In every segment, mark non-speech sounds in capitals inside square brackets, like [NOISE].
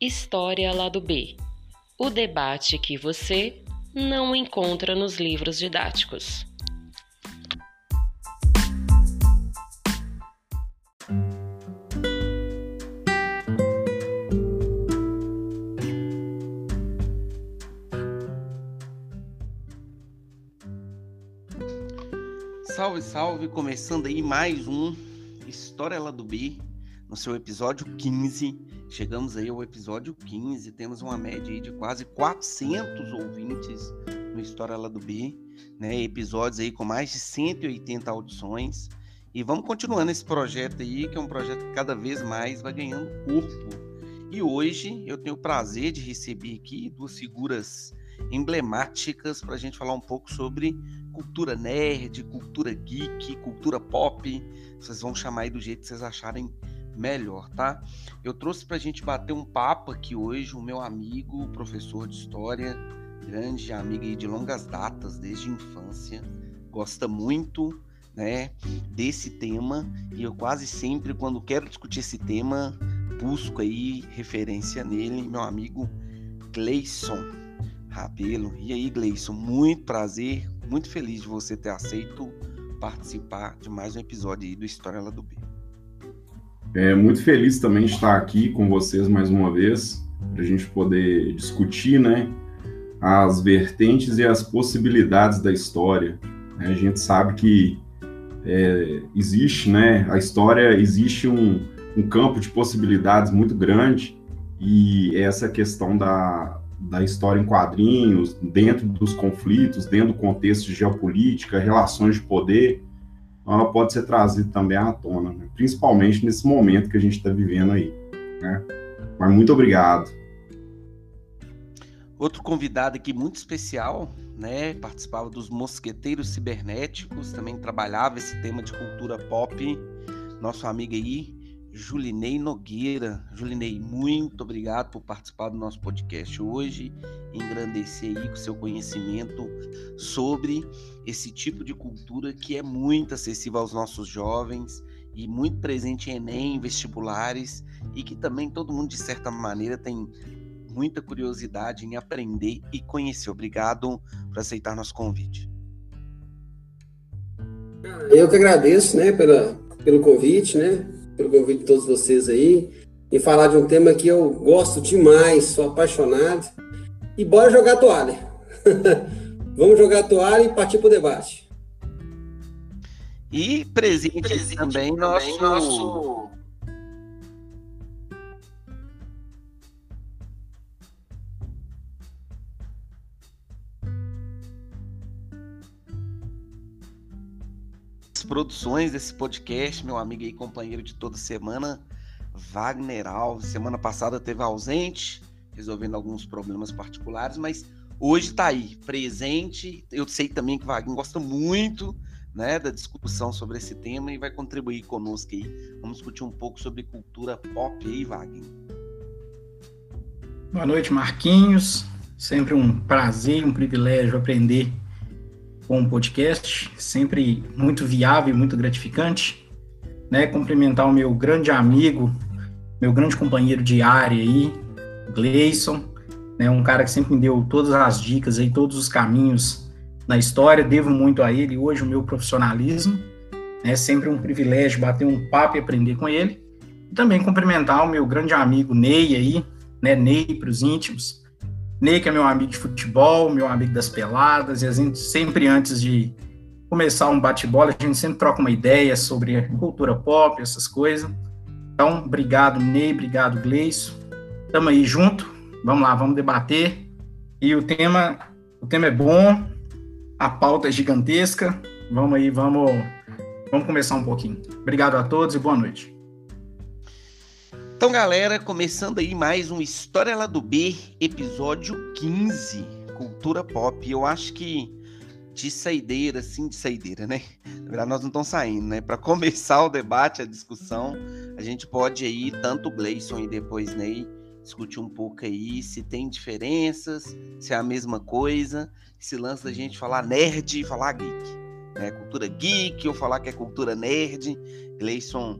História Lado B o debate que você não encontra nos livros didáticos. Salve, salve! Começando aí mais um História Lá do B, no seu episódio 15. Chegamos aí ao episódio 15, temos uma média aí de quase 400 ouvintes no História Lá do B, né? Episódios aí com mais de 180 audições. E vamos continuando esse projeto aí, que é um projeto que cada vez mais vai ganhando corpo. E hoje eu tenho o prazer de receber aqui duas figuras emblemáticas para a gente falar um pouco sobre cultura nerd, cultura geek, cultura pop. Vocês vão chamar aí do jeito que vocês acharem melhor, tá? Eu trouxe para a gente bater um papo aqui hoje o meu amigo, professor de história, grande amigo aí de longas datas, desde a infância, gosta muito, né, desse tema e eu quase sempre quando quero discutir esse tema busco aí referência nele, meu amigo Gleison. Rabelo. E aí, Gleison, muito prazer, muito feliz de você ter aceito participar de mais um episódio aí do História lá do B. É muito feliz também de estar aqui com vocês mais uma vez, para a gente poder discutir, né, as vertentes e as possibilidades da história. A gente sabe que é, existe, né, a história existe um, um campo de possibilidades muito grande e essa questão da, da história em quadrinhos, dentro dos conflitos, dentro do contexto de geopolítica, relações de poder, ela pode ser trazida também à tona, né? principalmente nesse momento que a gente está vivendo aí. Né? Mas muito obrigado. Outro convidado aqui muito especial, né? Participava dos Mosqueteiros Cibernéticos, também trabalhava esse tema de cultura pop. Nosso amigo aí, Julinei Nogueira. Julinei, muito obrigado por participar do nosso podcast hoje, engrandecer aí com seu conhecimento sobre esse tipo de cultura que é muito acessível aos nossos jovens e muito presente em Enem, vestibulares e que também todo mundo de certa maneira tem muita curiosidade em aprender e conhecer. Obrigado por aceitar nosso convite. Eu que agradeço, né, pela, pelo convite, né? Pelo convite de todos vocês aí, e falar de um tema que eu gosto demais, sou apaixonado. E bora jogar toalha. [LAUGHS] Vamos jogar toalha e partir para o debate. E presente, presente também, também nosso, nosso produções desse podcast, meu amigo e companheiro de toda semana, Wagner Alves. Semana passada teve ausente, resolvendo alguns problemas particulares, mas hoje está aí, presente. Eu sei também que o Wagner gosta muito né, da discussão sobre esse tema e vai contribuir conosco aí. Vamos discutir um pouco sobre cultura pop aí, Wagner. Boa noite, Marquinhos. Sempre um prazer, um privilégio aprender com o podcast, sempre muito viável e muito gratificante. Né? Cumprimentar o meu grande amigo, meu grande companheiro de área aí, Gleison, né? um cara que sempre me deu todas as dicas aí, todos os caminhos na história, devo muito a ele, hoje o meu profissionalismo, é sempre um privilégio bater um papo e aprender com ele. E também cumprimentar o meu grande amigo Ney aí, né, Ney para os íntimos, Ney, que é meu amigo de futebol, meu amigo das peladas, e a gente sempre antes de começar um bate-bola, a gente sempre troca uma ideia sobre cultura pop, essas coisas. Então, obrigado, Ney, obrigado, Gleice. Tamo aí junto. Vamos lá, vamos debater. E o tema, o tema é bom, a pauta é gigantesca. Vamos aí, vamos, vamos começar um pouquinho. Obrigado a todos e boa noite. Então, galera, começando aí mais um História lá do B, episódio 15, Cultura Pop. Eu acho que de saideira, assim, de saideira, né? Na verdade, nós não estamos saindo, né? Para [LAUGHS] começar o debate, a discussão, a gente pode aí, tanto o Gleison e depois Ney, discutir um pouco aí se tem diferenças, se é a mesma coisa, se lança da gente falar nerd e falar geek. Né? Cultura geek ou falar que é cultura nerd. Gleison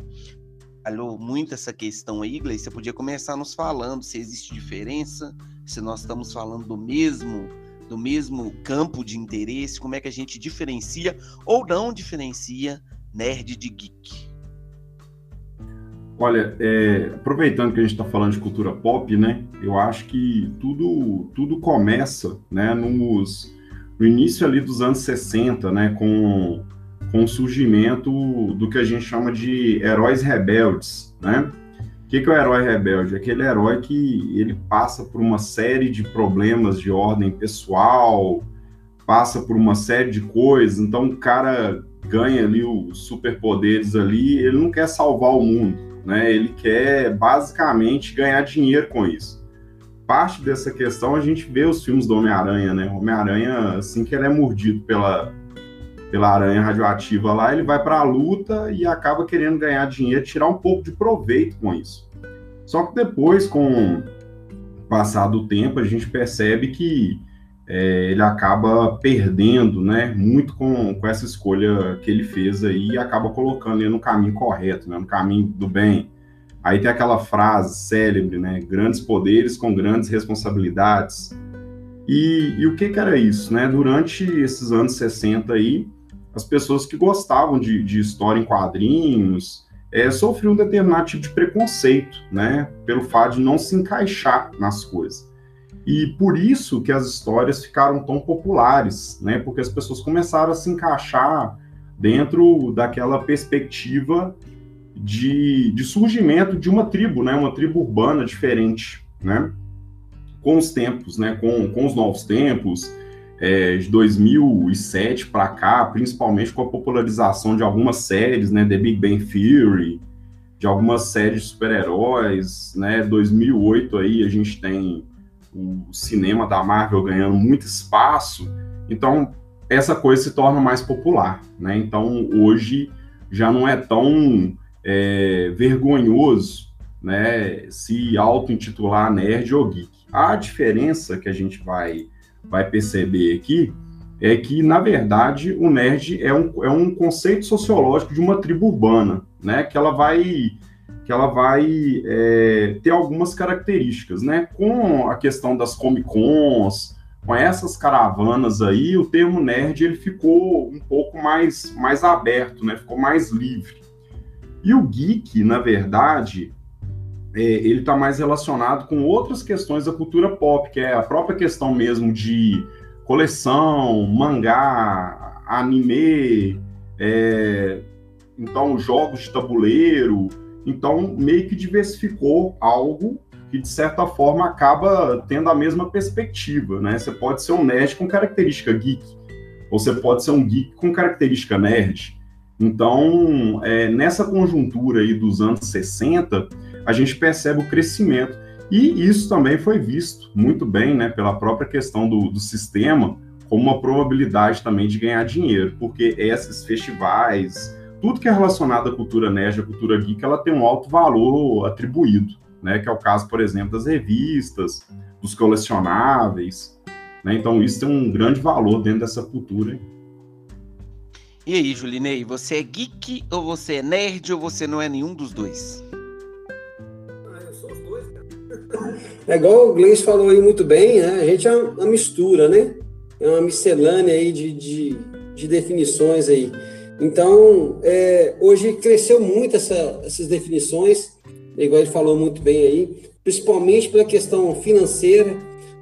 trabalhou muito essa questão aí, Gleice, você podia começar nos falando se existe diferença, se nós estamos falando do mesmo do mesmo campo de interesse, como é que a gente diferencia ou não diferencia nerd de geek. Olha, é, aproveitando que a gente está falando de cultura pop, né? Eu acho que tudo, tudo começa, né? Nos, no início ali dos anos 60, né? Com, com o surgimento do que a gente chama de heróis rebeldes, né? O que, é o herói rebelde? Aquele herói que ele passa por uma série de problemas de ordem pessoal, passa por uma série de coisas, então o cara ganha ali os superpoderes ali, ele não quer salvar o mundo, né? Ele quer basicamente ganhar dinheiro com isso. Parte dessa questão a gente vê os filmes do Homem-Aranha, né? Homem-Aranha, assim que ele é mordido pela, pela aranha radioativa lá, ele vai para a luta e acaba querendo ganhar dinheiro, tirar um pouco de proveito com isso. Só que depois, com o passar do tempo, a gente percebe que é, ele acaba perdendo, né, muito com, com essa escolha que ele fez aí e acaba colocando ele no caminho correto, né, no caminho do bem. Aí tem aquela frase célebre, né, grandes poderes com grandes responsabilidades. E, e o que, que era isso, né? Durante esses anos 60 aí, as pessoas que gostavam de, de história em quadrinhos é, sofriam um determinado tipo de preconceito, né, pelo fato de não se encaixar nas coisas. E por isso que as histórias ficaram tão populares, né? Porque as pessoas começaram a se encaixar dentro daquela perspectiva de, de surgimento de uma tribo, né? Uma tribo urbana diferente, né? Com os tempos, né? Com, com os novos tempos, é, de 2007 para cá, principalmente com a popularização de algumas séries, né? The Big Bang Theory, de algumas séries de super-heróis, né? 2008 aí a gente tem o cinema da Marvel ganhando muito espaço, então essa coisa se torna mais popular, né? Então hoje já não é tão é, vergonhoso, né? Se auto-intitular nerd ou geek. A diferença que a gente vai vai perceber aqui é que, na verdade, o nerd é um, é um conceito sociológico de uma tribo urbana, né? Que ela vai que ela vai é, ter algumas características, né? Com a questão das Comic Cons, com essas caravanas aí, o termo nerd ele ficou um pouco mais, mais aberto, né? Ficou mais livre. E o geek, na verdade, é, ele está mais relacionado com outras questões da cultura pop, que é a própria questão mesmo de coleção, mangá, anime, é, então jogos de tabuleiro, então, meio que diversificou algo que, de certa forma, acaba tendo a mesma perspectiva, né? Você pode ser um nerd com característica geek, ou você pode ser um geek com característica nerd. Então, é, nessa conjuntura aí dos anos 60, a gente percebe o crescimento. E isso também foi visto muito bem, né, pela própria questão do, do sistema, como uma probabilidade também de ganhar dinheiro, porque esses festivais, tudo que é relacionado à cultura nerd, à cultura geek, ela tem um alto valor atribuído, né? Que é o caso, por exemplo, das revistas, dos colecionáveis, né? Então isso tem um grande valor dentro dessa cultura. E aí, Julinei, você é geek ou você é nerd ou você não é nenhum dos dois? É igual o Gleice falou aí muito bem, né? A gente é uma mistura, né? É uma miscelânea aí de, de, de definições aí. Então, é, hoje cresceu muito essa, essas definições, igual ele falou muito bem aí, principalmente pela questão financeira,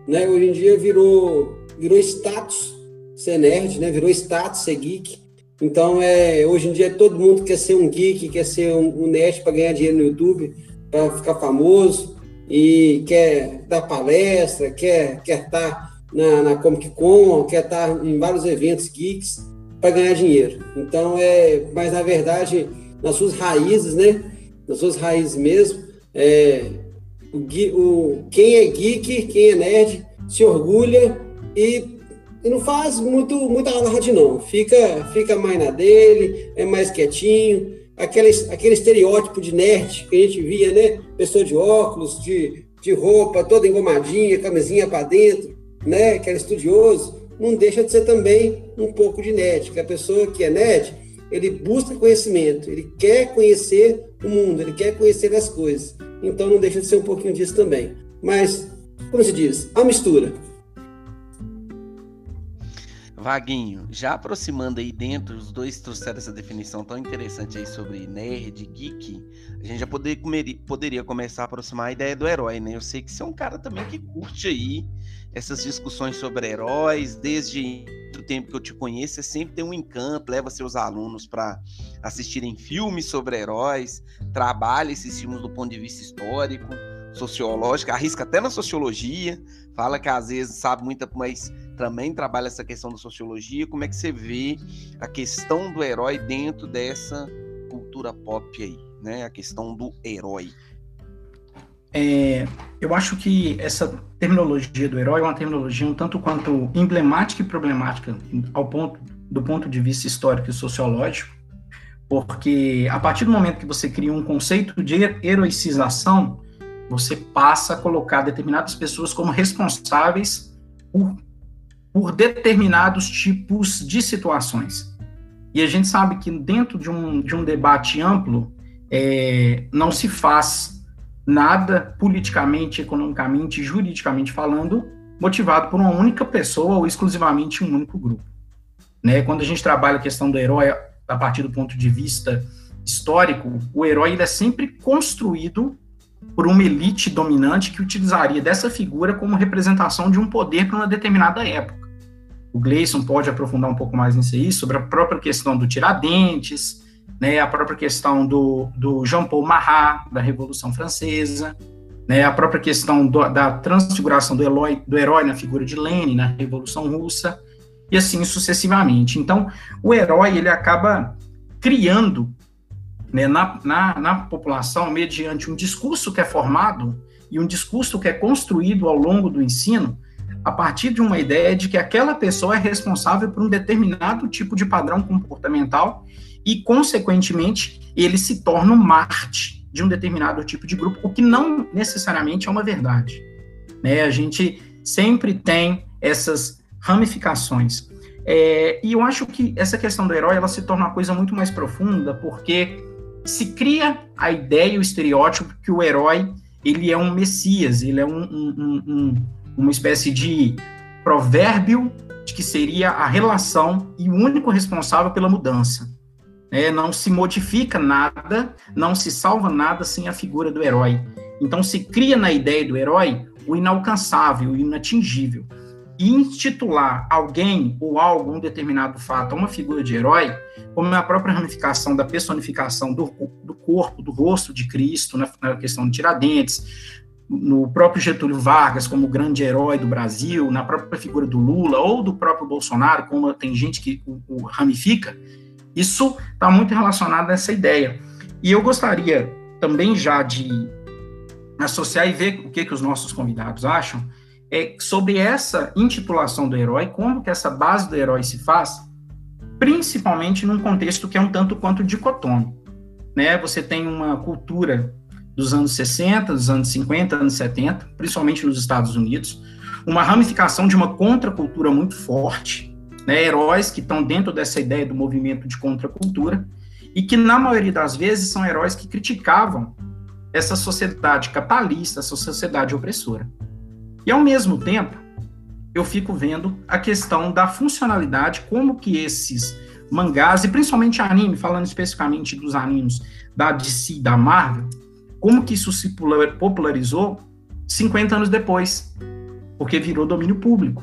né? Hoje em dia virou, virou status ser nerd, né? Virou status ser geek. Então, é, hoje em dia todo mundo quer ser um geek, quer ser um, um nerd para ganhar dinheiro no YouTube, para ficar famoso e quer dar palestra, quer quer estar tá na, na Comic Con, quer estar tá em vários eventos geeks para ganhar dinheiro. Então, é, mas na verdade, nas suas raízes, né? Nas suas raízes mesmo, é, o, o, quem é geek, quem é nerd, se orgulha e, e não faz muito, muita alarde, não. Fica, fica mais na dele, é mais quietinho. Aquele, aquele estereótipo de nerd que a gente via, né? Pessoa de óculos, de, de roupa toda engomadinha, camisinha para dentro, né? Que era estudioso não deixa de ser também um pouco de nerd, que a pessoa que é nerd, ele busca conhecimento, ele quer conhecer o mundo, ele quer conhecer as coisas. Então não deixa de ser um pouquinho disso também. Mas, como se diz, a mistura. Vaguinho, já aproximando aí dentro, os dois trouxeram essa definição tão interessante aí sobre nerd, geek, a gente já poder, poderia começar a aproximar a ideia do herói, né? Eu sei que você é um cara também que curte aí essas discussões sobre heróis, desde o tempo que eu te conheço, você sempre tem um encanto, leva seus alunos para assistirem filmes sobre heróis, trabalha esses filmes do ponto de vista histórico, sociológico, arrisca até na sociologia, fala que às vezes sabe muito, mas também trabalha essa questão da sociologia. Como é que você vê a questão do herói dentro dessa cultura pop aí, né? A questão do herói. É, eu acho que essa terminologia do herói é uma terminologia um tanto quanto emblemática e problemática ao ponto, do ponto de vista histórico e sociológico, porque a partir do momento que você cria um conceito de heroicização, você passa a colocar determinadas pessoas como responsáveis por, por determinados tipos de situações. E a gente sabe que dentro de um, de um debate amplo, é, não se faz nada politicamente, economicamente, juridicamente falando, motivado por uma única pessoa ou exclusivamente um único grupo. Né? Quando a gente trabalha a questão do herói a partir do ponto de vista histórico, o herói ele é sempre construído por uma elite dominante que utilizaria dessa figura como representação de um poder para uma determinada época. O Gleison pode aprofundar um pouco mais nisso aí, sobre a própria questão do Tiradentes, né, a própria questão do, do Jean-Paul Marat, da Revolução Francesa, né, a própria questão do, da transfiguração do herói, do herói na figura de Lenin, na Revolução Russa, e assim sucessivamente. Então, o herói, ele acaba criando né, na, na, na população, mediante um discurso que é formado e um discurso que é construído ao longo do ensino, a partir de uma ideia de que aquela pessoa é responsável por um determinado tipo de padrão comportamental e, consequentemente, ele se torna um Marte de um determinado tipo de grupo, o que não necessariamente é uma verdade. Né? A gente sempre tem essas ramificações. É, e eu acho que essa questão do herói ela se torna uma coisa muito mais profunda, porque se cria a ideia e o estereótipo que o herói ele é um messias, ele é um, um, um, uma espécie de provérbio de que seria a relação e o único responsável pela mudança. É, não se modifica nada, não se salva nada sem a figura do herói. Então se cria na ideia do herói o inalcançável, o inatingível. E intitular alguém ou algo, um determinado fato, uma figura de herói, como a própria ramificação da personificação do, do corpo, do rosto de Cristo, na, na questão de Tiradentes, no próprio Getúlio Vargas como grande herói do Brasil, na própria figura do Lula ou do próprio Bolsonaro, como tem gente que o, o ramifica, isso está muito relacionado a essa ideia. E eu gostaria também já de associar e ver o que, que os nossos convidados acham é sobre essa intitulação do herói, como que essa base do herói se faz, principalmente num contexto que é um tanto quanto dicotômico. Né? Você tem uma cultura dos anos 60, dos anos 50, anos 70, principalmente nos Estados Unidos, uma ramificação de uma contracultura muito forte, né, heróis que estão dentro dessa ideia do movimento de contracultura e que, na maioria das vezes, são heróis que criticavam essa sociedade capitalista, essa sociedade opressora. E, ao mesmo tempo, eu fico vendo a questão da funcionalidade, como que esses mangás, e principalmente anime, falando especificamente dos animes da DC e da Marvel, como que isso se popularizou 50 anos depois, porque virou domínio público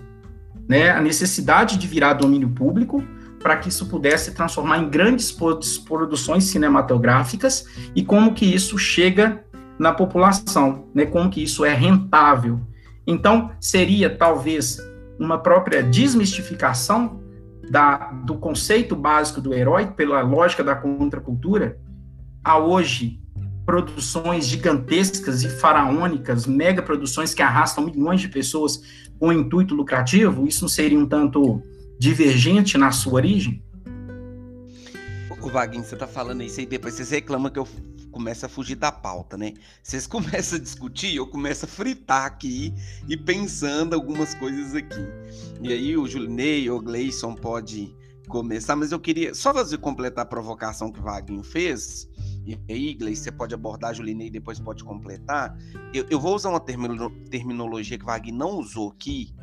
né, a necessidade de virar domínio público para que isso pudesse transformar em grandes produções cinematográficas e como que isso chega na população, né, como que isso é rentável. Então, seria talvez uma própria desmistificação da, do conceito básico do herói pela lógica da contracultura a hoje produções gigantescas e faraônicas, mega produções que arrastam milhões de pessoas com intuito lucrativo, isso não seria um tanto divergente na sua origem? O Vaguinho, você tá falando isso aí, depois vocês reclamam que eu começo a fugir da pauta, né? Vocês [LAUGHS] começam a discutir, eu começo a fritar aqui e pensando algumas coisas aqui. E aí o Julinei o Gleison pode começar, mas eu queria só fazer completar a provocação que o Vaguinho fez. E aí, Gleice, você pode abordar Julinei depois pode completar. Eu, eu vou usar uma termino, terminologia que o Vaguinho não usou aqui,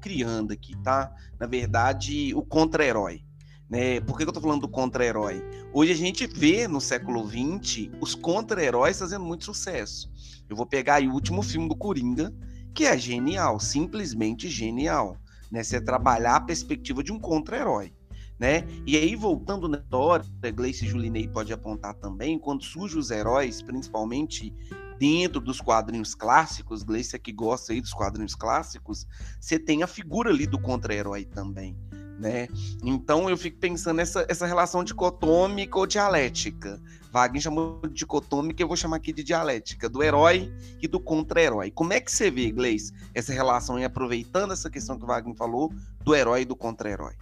criando aqui, tá? Na verdade, o contra-herói. Né? Por que, eu tô falando do contra-herói? Hoje a gente vê no século XX os contra-heróis fazendo muito sucesso. Eu vou pegar o último filme do Coringa, que é genial, simplesmente genial. Né? Você trabalhar a perspectiva de um contra-herói. Né? E aí, voltando na história, Gleice Julinei pode apontar também, quando surgem os heróis, principalmente dentro dos quadrinhos clássicos, Gleice é que gosta aí dos quadrinhos clássicos, você tem a figura ali do contra-herói também né? Então eu fico pensando nessa essa relação dicotômica ou dialética. Wagner chamou de dicotômica, eu vou chamar aqui de dialética, do herói e do contra-herói. Como é que você vê, Gleis, essa relação e aproveitando essa questão que o Wagner falou, do herói e do contra-herói?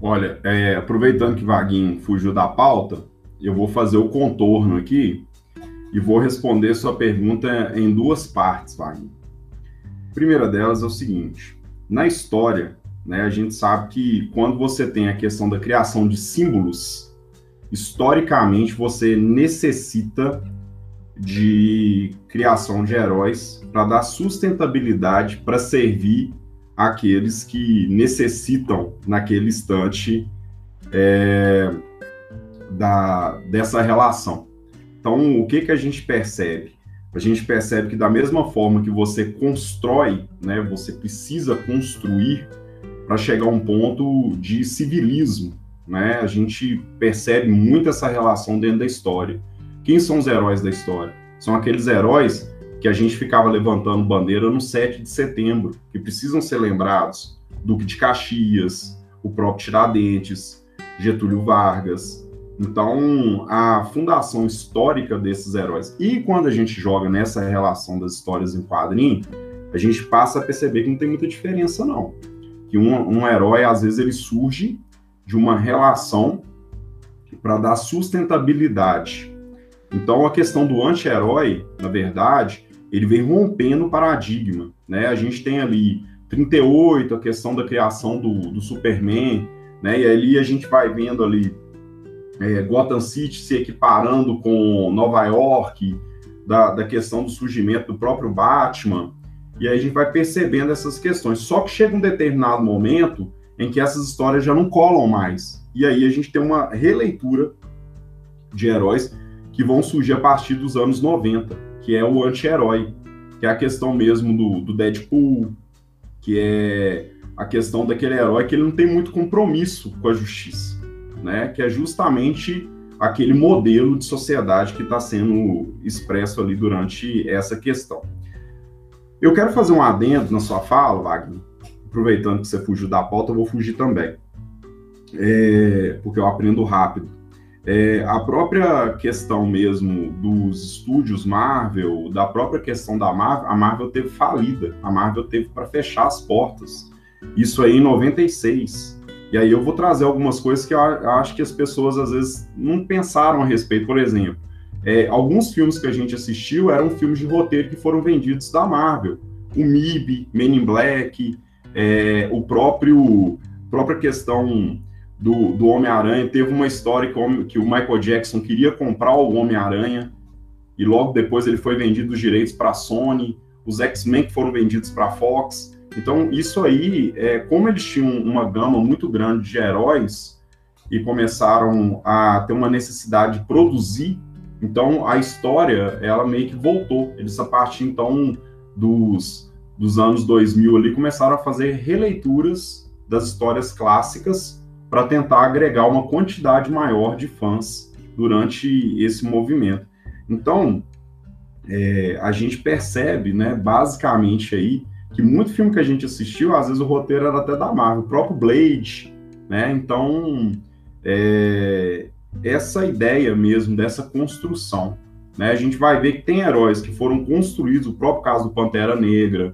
Olha, é, aproveitando que Vaguinho fugiu da pauta, eu vou fazer o contorno aqui e vou responder sua pergunta em duas partes, Wagner. A primeira delas é o seguinte: na história, né? A gente sabe que quando você tem a questão da criação de símbolos, historicamente você necessita de criação de heróis para dar sustentabilidade para servir aqueles que necessitam naquele instante é, da, dessa relação. Então, o que, que a gente percebe? A gente percebe que da mesma forma que você constrói, né, você precisa construir para chegar a um ponto de civilismo. Né? A gente percebe muito essa relação dentro da história. Quem são os heróis da história? São aqueles heróis que a gente ficava levantando bandeira no 7 de setembro, que precisam ser lembrados. Duque de Caxias, o próprio Tiradentes, Getúlio Vargas. Então, a fundação histórica desses heróis. E quando a gente joga nessa relação das histórias em quadrinho, a gente passa a perceber que não tem muita diferença, não que um, um herói, às vezes, ele surge de uma relação para dar sustentabilidade. Então, a questão do anti-herói, na verdade, ele vem rompendo o paradigma. Né? A gente tem ali 38, a questão da criação do, do Superman, né? e ali a gente vai vendo ali é, Gotham City se equiparando com Nova York, da, da questão do surgimento do próprio Batman, e aí a gente vai percebendo essas questões. Só que chega um determinado momento em que essas histórias já não colam mais. E aí a gente tem uma releitura de heróis que vão surgir a partir dos anos 90, que é o anti-herói, que é a questão mesmo do, do Deadpool, que é a questão daquele herói que ele não tem muito compromisso com a justiça, né? Que é justamente aquele modelo de sociedade que está sendo expresso ali durante essa questão. Eu quero fazer um adendo na sua fala, Wagner, aproveitando que você fugiu da pauta, eu vou fugir também, é, porque eu aprendo rápido. É, a própria questão mesmo dos estúdios Marvel, da própria questão da Marvel, a Marvel teve falida, a Marvel teve para fechar as portas. Isso aí em 96. E aí eu vou trazer algumas coisas que eu acho que as pessoas às vezes não pensaram a respeito. Por exemplo, é, alguns filmes que a gente assistiu eram filmes de roteiro que foram vendidos da Marvel. O MIB, Men in Black, é, o próprio própria questão do, do Homem-Aranha. Teve uma história que, que o Michael Jackson queria comprar o Homem-Aranha e logo depois ele foi vendido os direitos para a Sony. Os X-Men que foram vendidos para a Fox. Então, isso aí, é, como eles tinham uma gama muito grande de heróis e começaram a ter uma necessidade de produzir então a história, ela meio que voltou. Eles a partir então dos, dos anos 2000 ali começaram a fazer releituras das histórias clássicas para tentar agregar uma quantidade maior de fãs durante esse movimento. Então, é, a gente percebe, né, basicamente aí, que muito filme que a gente assistiu, às vezes o roteiro era até da Marvel, o próprio Blade, né, então é, essa ideia mesmo dessa construção. Né? A gente vai ver que tem heróis que foram construídos, o próprio caso do Pantera Negra,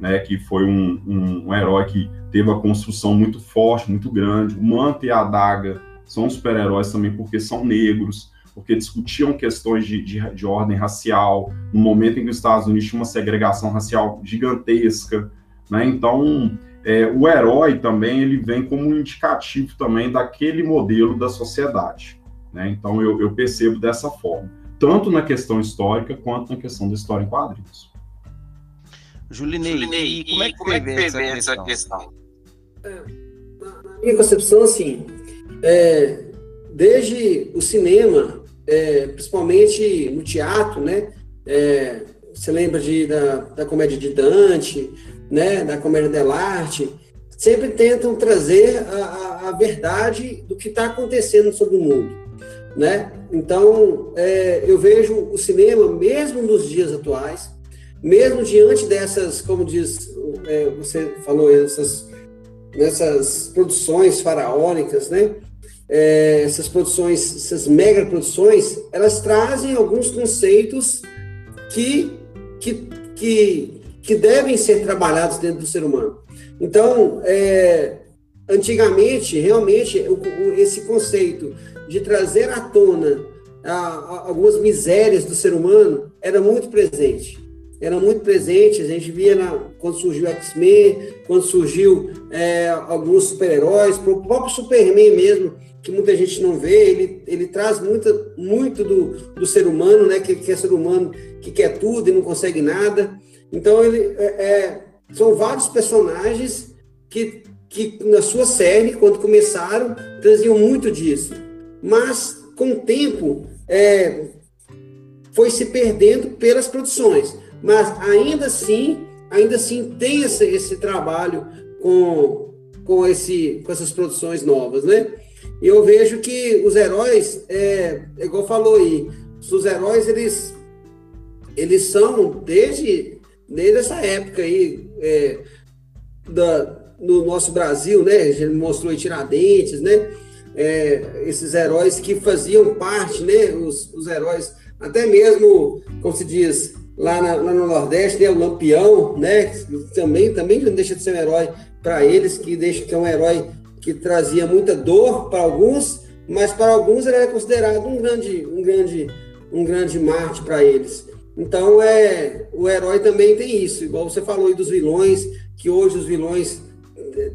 né, que foi um, um, um herói que teve a construção muito forte, muito grande. O Manta e a Adaga são super-heróis também porque são negros, porque discutiam questões de, de, de, ordem racial, no momento em que os Estados Unidos tinham uma segregação racial gigantesca. Né? Então, é, o herói também ele vem como um indicativo também daquele modelo da sociedade. Né? Então eu, eu, percebo dessa forma, tanto na questão histórica quanto na questão da história em quadrinhos. Julinei, Julinei e como é que, como é que essa, essa questão? É, na, na, minha concepção, assim, é, desde o cinema, é, principalmente no teatro, né? É, você lembra de, da, da comédia de Dante, né, da comédia dell'arte, sempre tentam trazer a, a, a verdade do que está acontecendo sobre o mundo, né? Então, é, eu vejo o cinema, mesmo nos dias atuais, mesmo diante dessas, como diz, é, você falou, essas, nessas produções faraônicas, né? É, essas produções, essas mega produções, elas trazem alguns conceitos que, que, que que devem ser trabalhados dentro do ser humano. Então, é, antigamente, realmente, o, o, esse conceito de trazer à tona a, a, algumas misérias do ser humano era muito presente. Era muito presente, a gente via na, quando surgiu X-Men, quando surgiu é, alguns super-heróis, o próprio Superman mesmo, que muita gente não vê, ele, ele traz muita, muito do, do ser humano, né, que, que é ser humano que quer tudo e não consegue nada. Então, ele, é, é, são vários personagens que, que, na sua série, quando começaram, traziam muito disso. Mas, com o tempo, é, foi se perdendo pelas produções. Mas, ainda assim, ainda assim tem esse, esse trabalho com, com, esse, com essas produções novas, né? E eu vejo que os heróis, é, igual falou aí, os heróis, eles, eles são, desde desde essa época aí é, da, no nosso Brasil, né? Gente mostrou em Tiradentes, né? É, esses heróis que faziam parte, né? Os, os heróis, até mesmo, como se diz, lá, na, lá no Nordeste, né? O Lampião, né? Também, também não deixa de ser um herói para eles, que deixa que é um herói que trazia muita dor para alguns, mas para alguns ele era considerado um grande, um grande, um grande Marte para eles. Então, é, o herói também tem isso, igual você falou aí dos vilões, que hoje os vilões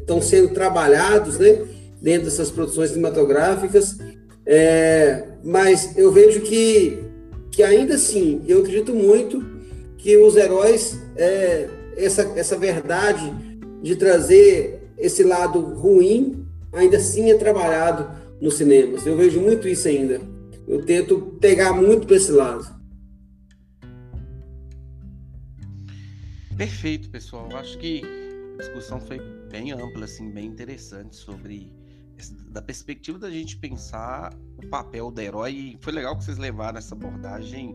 estão eh, sendo trabalhados, né, dentro dessas produções cinematográficas, é, mas eu vejo que, que ainda assim, eu acredito muito que os heróis, é, essa, essa verdade de trazer esse lado ruim, ainda assim é trabalhado nos cinemas. Eu vejo muito isso ainda. Eu tento pegar muito para esse lado. Perfeito, pessoal. Acho que a discussão foi bem ampla, assim, bem interessante sobre da perspectiva da gente pensar o papel do herói. Foi legal que vocês levaram essa abordagem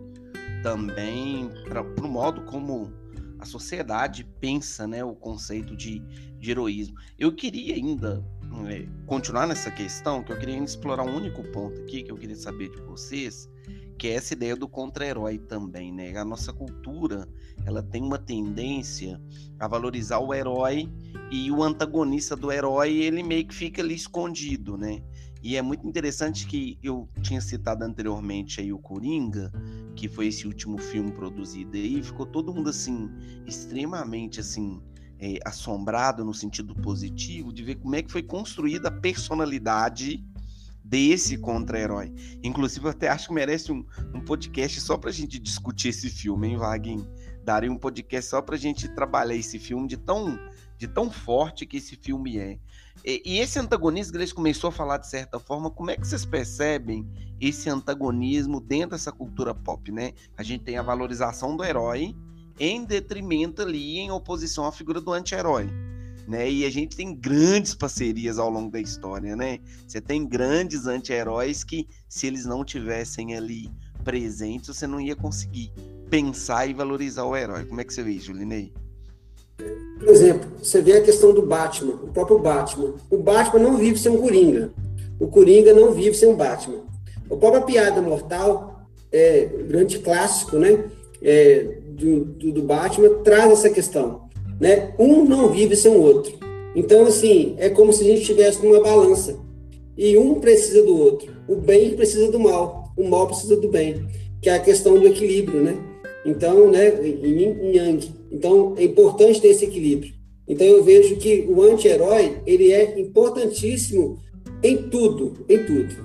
também para o modo como a sociedade pensa, né, o conceito de, de heroísmo. Eu queria ainda é, continuar nessa questão, que eu queria explorar um único ponto aqui que eu queria saber de vocês, que é essa ideia do contra-herói também, né? A nossa cultura, ela tem uma tendência a valorizar o herói e o antagonista do herói, ele meio que fica ali escondido, né? E é muito interessante que eu tinha citado anteriormente aí o Coringa, que foi esse último filme produzido aí, ficou todo mundo assim extremamente assim é, assombrado no sentido positivo de ver como é que foi construída a personalidade desse contra-herói. Inclusive, eu até acho que merece um, um podcast só pra gente discutir esse filme, hein, Wagner? Daria um podcast só pra gente trabalhar esse filme de tão, de tão forte que esse filme é. E, e esse antagonismo que eles começou a falar de certa forma, como é que vocês percebem esse antagonismo dentro dessa cultura pop, né? A gente tem a valorização do herói em detrimento ali, em oposição à figura do anti-herói né? E a gente tem grandes parcerias ao longo da história, né? Você tem grandes anti-heróis que, se eles não tivessem ali presentes, você não ia conseguir pensar e valorizar o herói. Como é que você vê, Julinei? Por exemplo, você vê a questão do Batman, o próprio Batman. O Batman não vive sem um Coringa. O Coringa não vive sem um Batman. A própria piada mortal, é, grande clássico, né? É, do, do, do Batman, traz essa questão né? Um não vive sem o outro. Então, assim, é como se a gente estivesse numa balança. E um precisa do outro. O bem precisa do mal. O mal precisa do bem. Que é a questão do equilíbrio, né? Então, né, yin e yang. Então, é importante ter esse equilíbrio. Então eu vejo que o anti-herói, ele é importantíssimo em tudo, em tudo.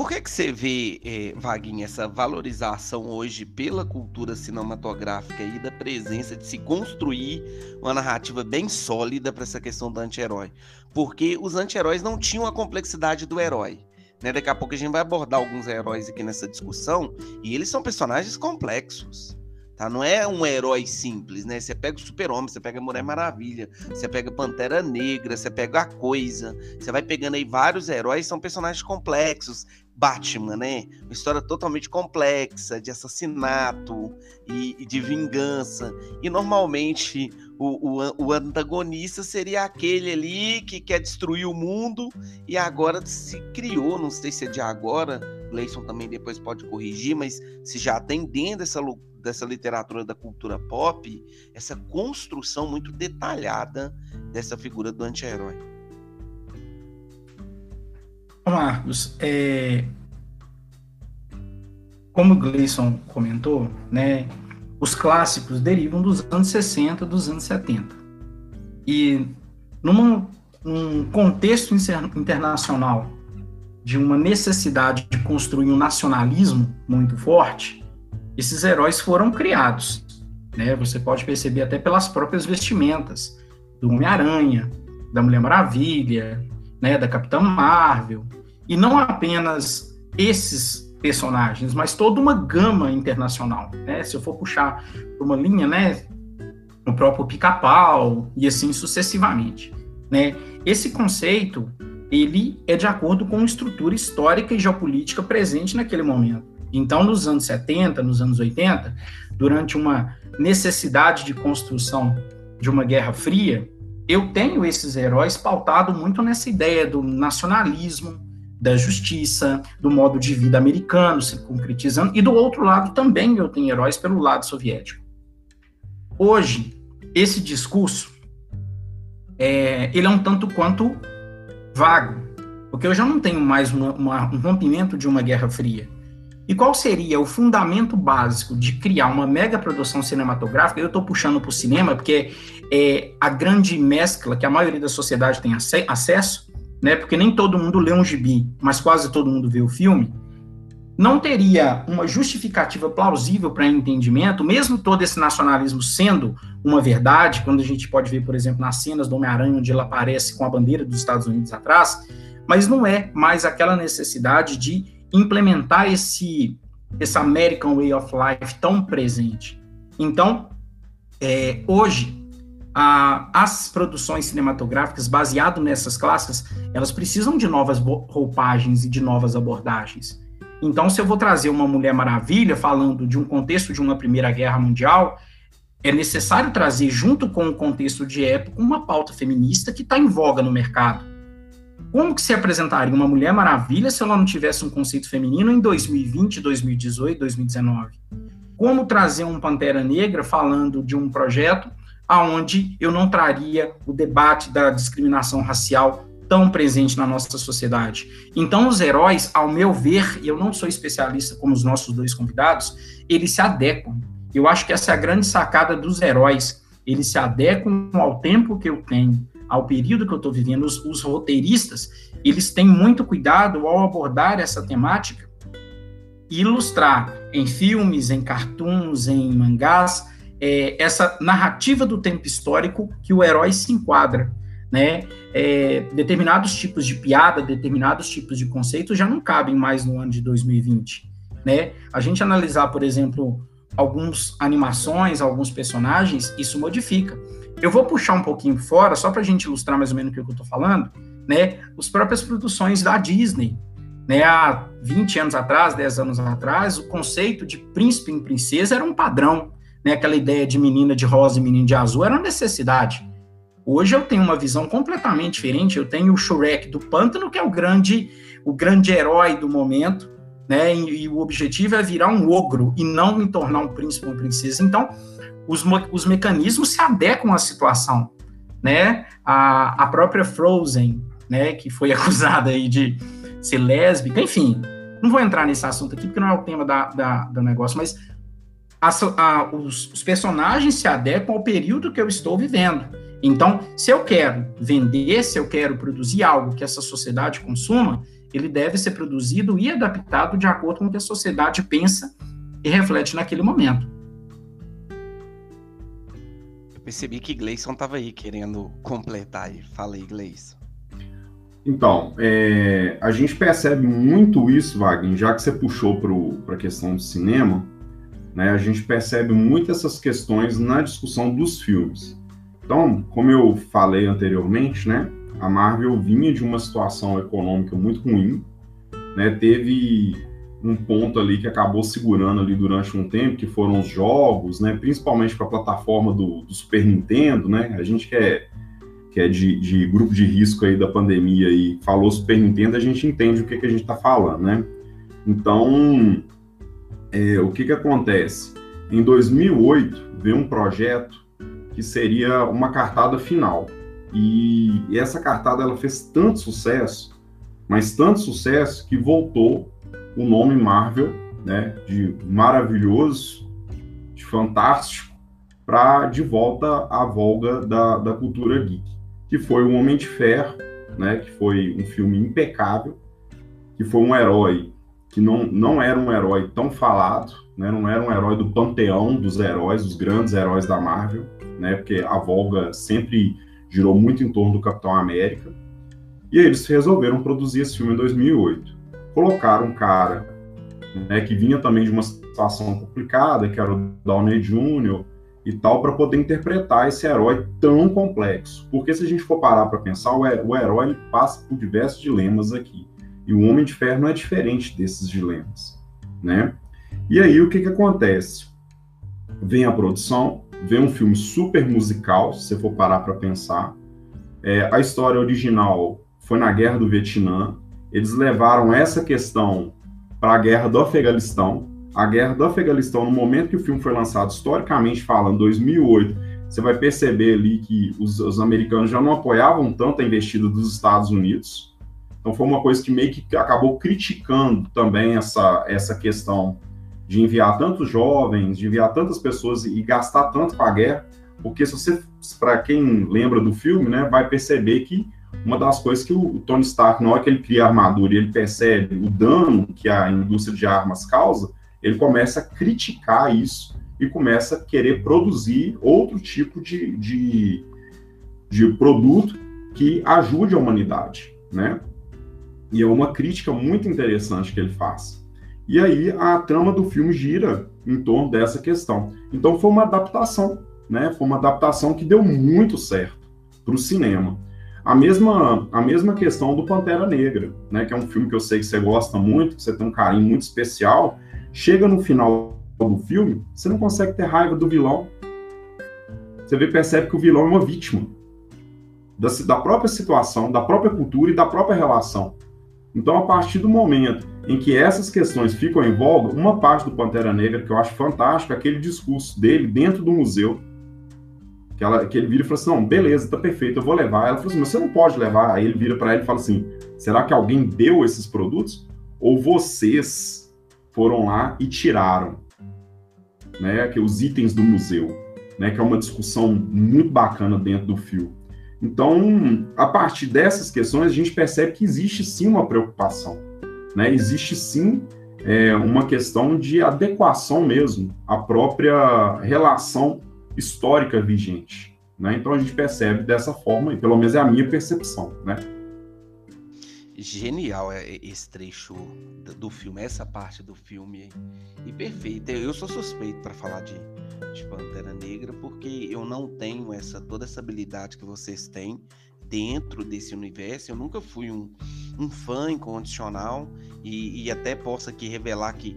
Por que, que você vê, é, Vaguinha, essa valorização hoje pela cultura cinematográfica e da presença de se construir uma narrativa bem sólida para essa questão do anti-herói? Porque os anti-heróis não tinham a complexidade do herói. Né? Daqui a pouco a gente vai abordar alguns heróis aqui nessa discussão e eles são personagens complexos. Tá? Não é um herói simples, né? Você pega o Super-Homem, você pega a Mulher Maravilha, você pega Pantera Negra, você pega a Coisa, você vai pegando aí vários heróis, são personagens complexos. Batman, né? Uma história totalmente complexa de assassinato e, e de vingança. E normalmente o, o, o, antagonista seria aquele ali que quer destruir o mundo e agora se criou, não sei se é de agora, Gleison também depois pode corrigir, mas se já tem dentro dessa dessa literatura da cultura pop, essa construção muito detalhada dessa figura do anti-herói. Marcos, é... como o Gleison comentou, né, os clássicos derivam dos anos 60, dos anos 70. E num um contexto internacional de uma necessidade de construir um nacionalismo muito forte, esses heróis foram criados. Né? Você pode perceber até pelas próprias vestimentas do Homem-Aranha, da Mulher Maravilha, né, da Capitã Marvel, e não apenas esses personagens, mas toda uma gama internacional. Né? Se eu for puxar uma linha, né, o próprio Pica-Pau e assim sucessivamente. Né? Esse conceito ele é de acordo com a estrutura histórica e geopolítica presente naquele momento. Então, nos anos 70, nos anos 80, durante uma necessidade de construção de uma guerra fria, eu tenho esses heróis pautado muito nessa ideia do nacionalismo, da justiça, do modo de vida americano se concretizando, e do outro lado também eu tenho heróis pelo lado soviético. Hoje, esse discurso, é, ele é um tanto quanto vago, porque eu já não tenho mais uma, uma, um rompimento de uma guerra fria e qual seria o fundamento básico de criar uma mega produção cinematográfica? Eu estou puxando para o cinema porque é a grande mescla que a maioria da sociedade tem acesso, né? Porque nem todo mundo lê um gibi, mas quase todo mundo vê o filme. Não teria uma justificativa plausível para entendimento, mesmo todo esse nacionalismo sendo uma verdade, quando a gente pode ver, por exemplo, nas cenas do Homem-Aranha, onde ele aparece com a bandeira dos Estados Unidos atrás, mas não é mais aquela necessidade de implementar esse esse American Way of Life tão presente. Então, é, hoje, a, as produções cinematográficas baseadas nessas clássicas, elas precisam de novas roupagens e de novas abordagens. Então, se eu vou trazer uma Mulher Maravilha falando de um contexto de uma Primeira Guerra Mundial, é necessário trazer, junto com o contexto de época, uma pauta feminista que está em voga no mercado. Como que se apresentaria uma Mulher Maravilha se ela não tivesse um conceito feminino em 2020, 2018, 2019? Como trazer um Pantera Negra falando de um projeto aonde eu não traria o debate da discriminação racial tão presente na nossa sociedade. Então, os heróis, ao meu ver, e eu não sou especialista como os nossos dois convidados, eles se adequam. Eu acho que essa é a grande sacada dos heróis. Eles se adequam ao tempo que eu tenho, ao período que eu estou vivendo, os, os roteiristas, eles têm muito cuidado ao abordar essa temática ilustrar em filmes, em cartoons, em mangás, é, essa narrativa do tempo histórico que o herói se enquadra. Né? É, determinados tipos de piada, determinados tipos de conceitos já não cabem mais no ano de 2020. Né? A gente analisar, por exemplo, algumas animações, alguns personagens, isso modifica. Eu vou puxar um pouquinho fora, só para a gente ilustrar mais ou menos o que eu estou falando, né? As próprias produções da Disney. Né, há 20 anos atrás, 10 anos atrás, o conceito de príncipe e princesa era um padrão. Né, aquela ideia de menina de rosa e menino de azul era uma necessidade. Hoje eu tenho uma visão completamente diferente. Eu tenho o Shrek do Pântano, que é o grande, o grande herói do momento, né? E, e, o objetivo é virar um ogro e não me tornar um príncipe ou uma princesa. Então, os, os mecanismos se adequam à situação, né? A, a própria Frozen, né, que foi [LAUGHS] acusada aí de ser lésbica, enfim, não vou entrar nesse assunto aqui porque não é o tema da, da do negócio, mas as, a, os, os personagens se adequam ao período que eu estou vivendo. Então, se eu quero vender, se eu quero produzir algo que essa sociedade consuma, ele deve ser produzido e adaptado de acordo com o que a sociedade pensa e reflete naquele momento. Eu percebi que Gleison estava aí querendo completar e fala aí, Gleison. Então, é, a gente percebe muito isso, Wagner, já que você puxou para a questão do cinema, né, a gente percebe muito essas questões na discussão dos filmes. Então, como eu falei anteriormente, né, a Marvel vinha de uma situação econômica muito ruim, né, teve um ponto ali que acabou segurando ali durante um tempo, que foram os jogos, né, principalmente para a plataforma do, do, Super Nintendo, né, a gente que é, que é de, de, grupo de risco aí da pandemia e falou Super Nintendo, a gente entende o que, que a gente está falando, né. Então, é, o que, que acontece? Em 2008, veio um projeto que seria uma cartada final. E, essa cartada ela fez tanto sucesso, mas tanto sucesso que voltou o nome Marvel, né, de maravilhoso, de fantástico, para de volta à volga da, da cultura geek, que foi o Homem de Ferro, né, que foi um filme impecável, que foi um herói que não, não era um herói tão falado, né? não era um herói do panteão dos heróis, dos grandes heróis da Marvel, né? porque a Volga sempre girou muito em torno do Capitão América. E aí eles resolveram produzir esse filme em 2008. Colocaram um cara né, que vinha também de uma situação complicada, que era o Downey Jr. e tal, para poder interpretar esse herói tão complexo. Porque se a gente for parar para pensar, o, herói passa por diversos dilemas aqui. E o Homem de Ferro não é diferente desses dilemas, né? E aí o que que acontece? Vem a produção, vem um filme super musical, se você for parar para pensar. É, a história original foi na Guerra do Vietnã. Eles levaram essa questão para a Guerra do Afeganistão. A Guerra do Afeganistão, no momento que o filme foi lançado, historicamente falando, 2008, você vai perceber ali que os, os americanos já não apoiavam tanto a investida dos Estados Unidos. Então foi uma coisa que meio que acabou criticando também essa, essa questão de enviar tantos jovens, de enviar tantas pessoas e gastar tanto com a guerra, porque se você, para quem lembra do filme, né, vai perceber que uma das coisas que o Tony Stark, na hora que ele cria a armadura e ele percebe o dano que a indústria de armas causa, ele começa a criticar isso e começa a querer produzir outro tipo de, de, de produto que ajude a humanidade, né? E é uma crítica muito interessante que ele faz. E aí a trama do filme gira em torno dessa questão. Então foi uma adaptação, né? Foi uma adaptação que deu muito certo para o cinema. A mesma, a mesma questão do Pantera Negra, né? Que é um filme que eu sei que você gosta muito, que você tem um carinho muito especial. Chega no final do filme, você não consegue ter raiva do vilão. Você vê, percebe que o vilão é uma vítima da, da própria situação, da própria cultura e da própria relação. Então, a partir do momento em que essas questões ficam em voga, uma parte do Pantera Negra que eu acho fantástico é aquele discurso dele dentro do museu, que, ela, que ele vira e fala assim: não, beleza, tá perfeito, eu vou levar. Ela fala assim: mas você não pode levar. Aí ele vira para ele e fala assim: será que alguém deu esses produtos? Ou vocês foram lá e tiraram né, que os itens do museu? Né, que é uma discussão muito bacana dentro do filme. Então, a partir dessas questões, a gente percebe que existe sim uma preocupação, né? Existe sim é, uma questão de adequação mesmo à própria relação histórica vigente, né? Então a gente percebe dessa forma, e pelo menos é a minha percepção, né? Genial é, esse trecho do filme, essa parte do filme e perfeito. Eu sou suspeito para falar de de Pantera Negra, porque eu não tenho essa toda essa habilidade que vocês têm dentro desse universo. Eu nunca fui um, um fã incondicional e, e até posso aqui revelar que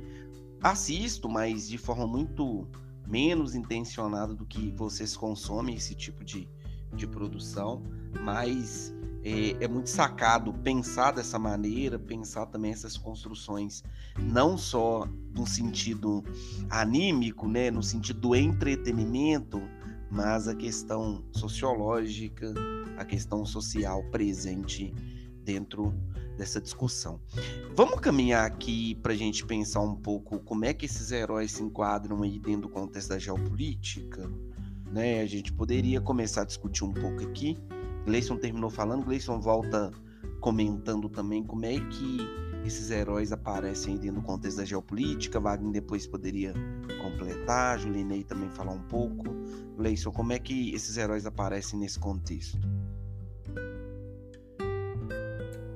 assisto, mas de forma muito menos intencionada do que vocês consomem esse tipo de, de produção, mas é, é, muito sacado pensar dessa maneira, pensar também essas construções, não só no sentido anímico, né, no sentido do entretenimento, mas a questão sociológica, a questão social presente dentro dessa discussão. vamos caminhar aqui para a gente pensar um pouco como é que esses heróis se enquadram aí dentro do contexto da geopolítica, né? A gente poderia começar a discutir um pouco aqui. Gleison terminou falando, Gleison volta comentando também como é que esses heróis aparecem dentro do contexto da geopolítica. Wagner depois poderia completar, Julinei também falar um pouco. Gleison, como é que esses heróis aparecem nesse contexto?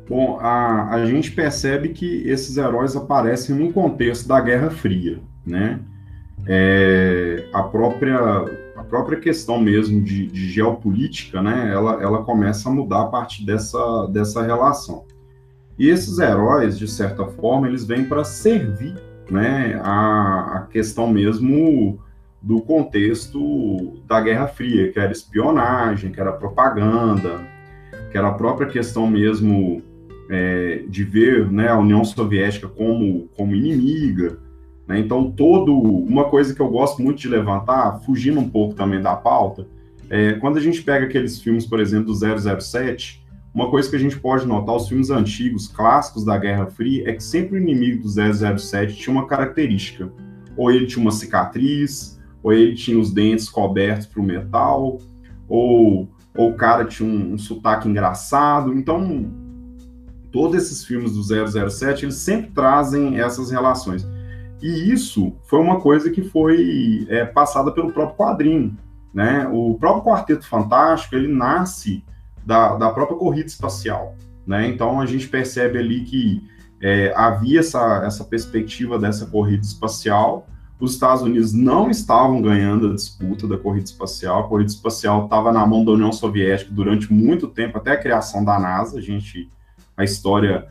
Bom, a, a gente percebe que esses heróis aparecem no contexto da Guerra Fria, né? É, a própria a própria questão mesmo de, de, geopolítica, né? Ela, ela começa a mudar a partir dessa, dessa relação. E esses heróis, de certa forma, eles vêm para servir, né? A, a questão mesmo do contexto da Guerra Fria, que era espionagem, que era propaganda, que era a própria questão mesmo é, de ver né, a União Soviética como, como inimiga. Né? Então, todo uma coisa que eu gosto muito de levantar, fugindo um pouco também da pauta, é, quando a gente pega aqueles filmes, por exemplo, do 007, uma coisa que a gente pode notar, os filmes antigos, clássicos da Guerra Fria, é que sempre o inimigo do 007 tinha uma característica. Ou ele tinha uma cicatriz, ou ele tinha os dentes cobertos para o metal, ou, ou o cara tinha um, um sotaque engraçado. Então, todos esses filmes do 007, eles sempre trazem essas relações. E isso foi uma coisa que foi é, passada pelo próprio quadrinho. Né? O próprio Quarteto Fantástico, ele nasce da, da própria corrida espacial. Né? Então, a gente percebe ali que é, havia essa, essa perspectiva dessa corrida espacial, os Estados Unidos não estavam ganhando a disputa da corrida espacial. A corrida espacial estava na mão da União Soviética durante muito tempo, até a criação da NASA. A gente a história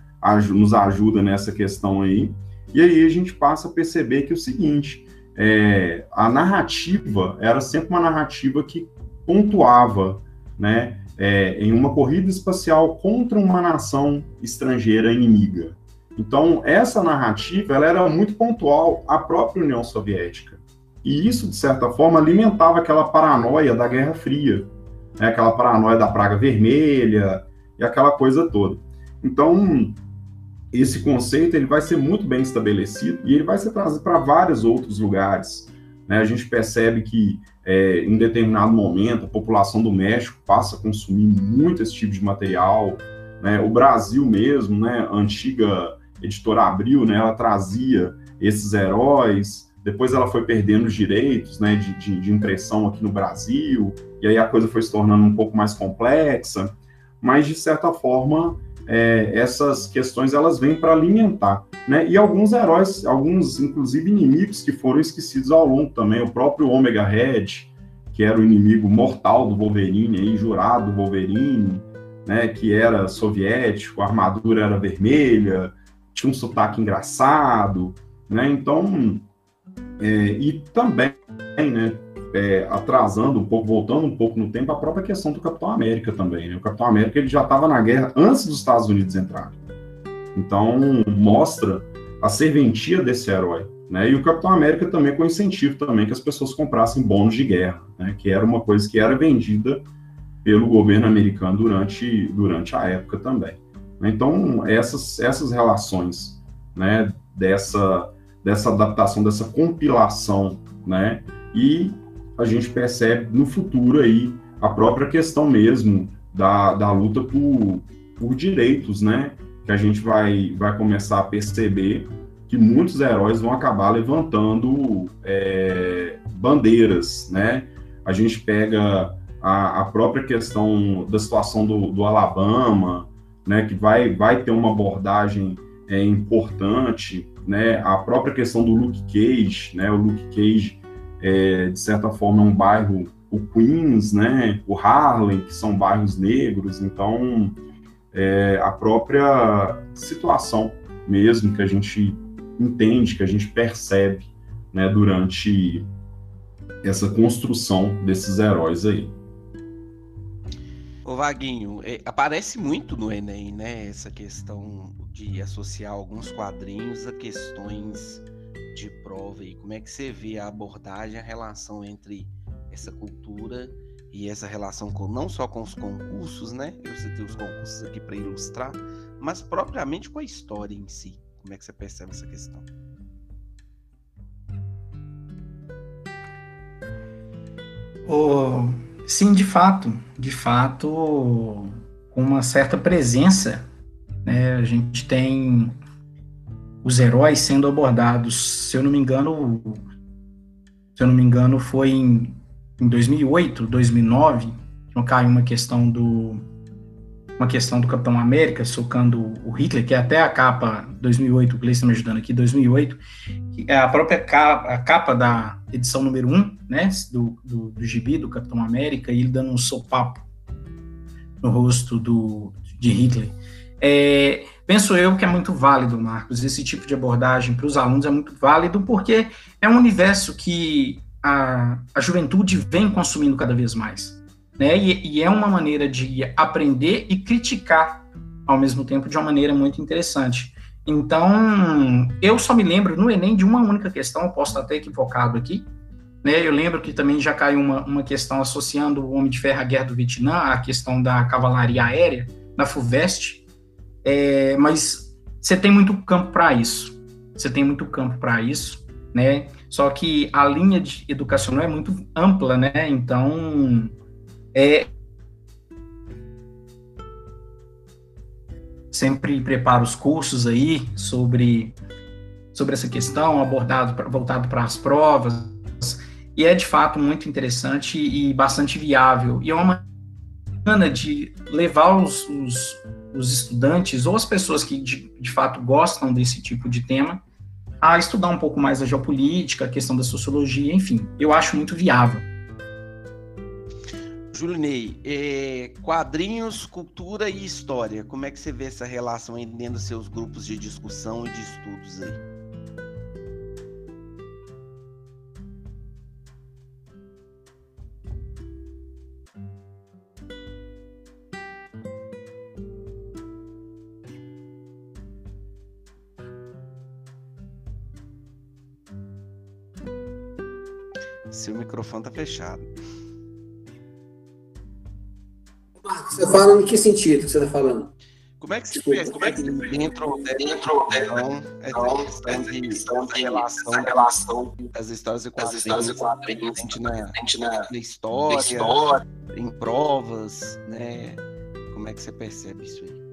nos ajuda nessa questão aí. E aí a gente passa a perceber que é o seguinte, é, a narrativa era sempre uma narrativa que pontuava, né, é, em uma corrida espacial contra uma nação estrangeira inimiga. Então, essa narrativa ela era muito pontual à própria União Soviética. E isso, de certa forma, alimentava aquela paranoia da Guerra Fria, né, aquela paranoia da Praga Vermelha e aquela coisa toda. Então, esse conceito ele vai ser muito bem estabelecido e ele vai ser trazido para vários outros lugares. Né? A gente percebe que, é, em determinado momento, a população do México passa a consumir muito esse tipo de material. Né? O Brasil mesmo, né? a antiga editora Abril, né? ela trazia esses heróis, depois ela foi perdendo os direitos né? de, de, de impressão aqui no Brasil, e aí a coisa foi se tornando um pouco mais complexa, mas, de certa forma, é, essas questões elas vêm para alimentar, né? E alguns heróis, alguns inclusive inimigos que foram esquecidos ao longo também, o próprio Omega Red, que era o inimigo mortal do Wolverine, aí, jurado do Wolverine, né? Que era soviético, a armadura era vermelha, tinha um sotaque engraçado, né? Então, é, e também, né? É, atrasando um pouco, voltando um pouco no tempo, a própria questão do Capitão América também. Né? O Capitão América ele já estava na guerra antes dos Estados Unidos entrarem. Então, mostra a serventia desse herói. Né? E o Capitão América também com incentivo também que as pessoas comprassem bônus de guerra, né? que era uma coisa que era vendida pelo governo americano durante, durante a época também. Então, essas, essas relações né, dessa, dessa adaptação, dessa compilação, né, e a gente percebe no futuro aí a própria questão mesmo da, da luta por, por direitos, né? Que a gente vai, vai começar a perceber que muitos heróis vão acabar levantando é, bandeiras, né? A gente pega a, a, própria questão da situação do, do Alabama, né? Que vai, vai ter uma abordagem é, importante, né? A própria questão do Luke Cage, né? O Luke Cage é, de certa forma, é um bairro, o Queens, né, o Harlem, que são bairros negros, então é, a própria situação mesmo que a gente entende, que a gente percebe né, durante essa construção desses heróis aí. Ô Vaguinho, é, aparece muito no Enem, né, essa questão de associar alguns quadrinhos a questões prova e como é que você vê a abordagem, a relação entre essa cultura e essa relação com não só com os concursos, né? Eu citei os concursos aqui para ilustrar, mas propriamente com a história em si. Como é que você percebe essa questão? Oh, sim, de fato, de fato, com uma certa presença, né, a gente tem os heróis sendo abordados, se eu não me engano, se eu não me engano, foi em, em 2008, 2009, que caiu uma questão do uma questão do Capitão América socando o Hitler, que é até a capa 2008, o Gleice está me ajudando aqui, 2008, que é a própria capa, a capa da edição número 1, né, do, do, do gibi do Capitão América, e ele dando um sopapo no rosto do, de Hitler. É, penso eu que é muito válido, Marcos, esse tipo de abordagem para os alunos é muito válido, porque é um universo que a, a juventude vem consumindo cada vez mais né? E, e, é uma maneira de aprender e criticar ao mesmo tempo de uma maneira muito interessante. Então, eu só me lembro no Enem de uma única questão, eu posso estar até equivocado aqui, né? Eu lembro que também já caiu uma, uma questão associando o Homem de Ferro à Guerra do Vietnã, a questão da cavalaria aérea, na FUVEST, é, mas você tem muito campo para isso, você tem muito campo para isso, né? Só que a linha educacional é muito ampla, né? Então, é, sempre preparo os cursos aí sobre, sobre essa questão, abordado voltado para as provas, e é de fato muito interessante e bastante viável. E é uma maneira de levar os, os, os estudantes ou as pessoas que de, de fato gostam desse tipo de tema a estudar um pouco mais a geopolítica, a questão da sociologia, enfim, eu acho muito viável. Julinei, é, quadrinhos, cultura e história. Como é que você vê essa relação aí dentro dos seus grupos de discussão e de estudos aí? Seu microfone tá fechado. Você fala em que sentido que você está falando? Como é que se vê, como é que dentro, dentro então, essa questão de relação, relação das histórias e quadrinhos, na, na história, história, em provas, né? Como é que você percebe isso aí?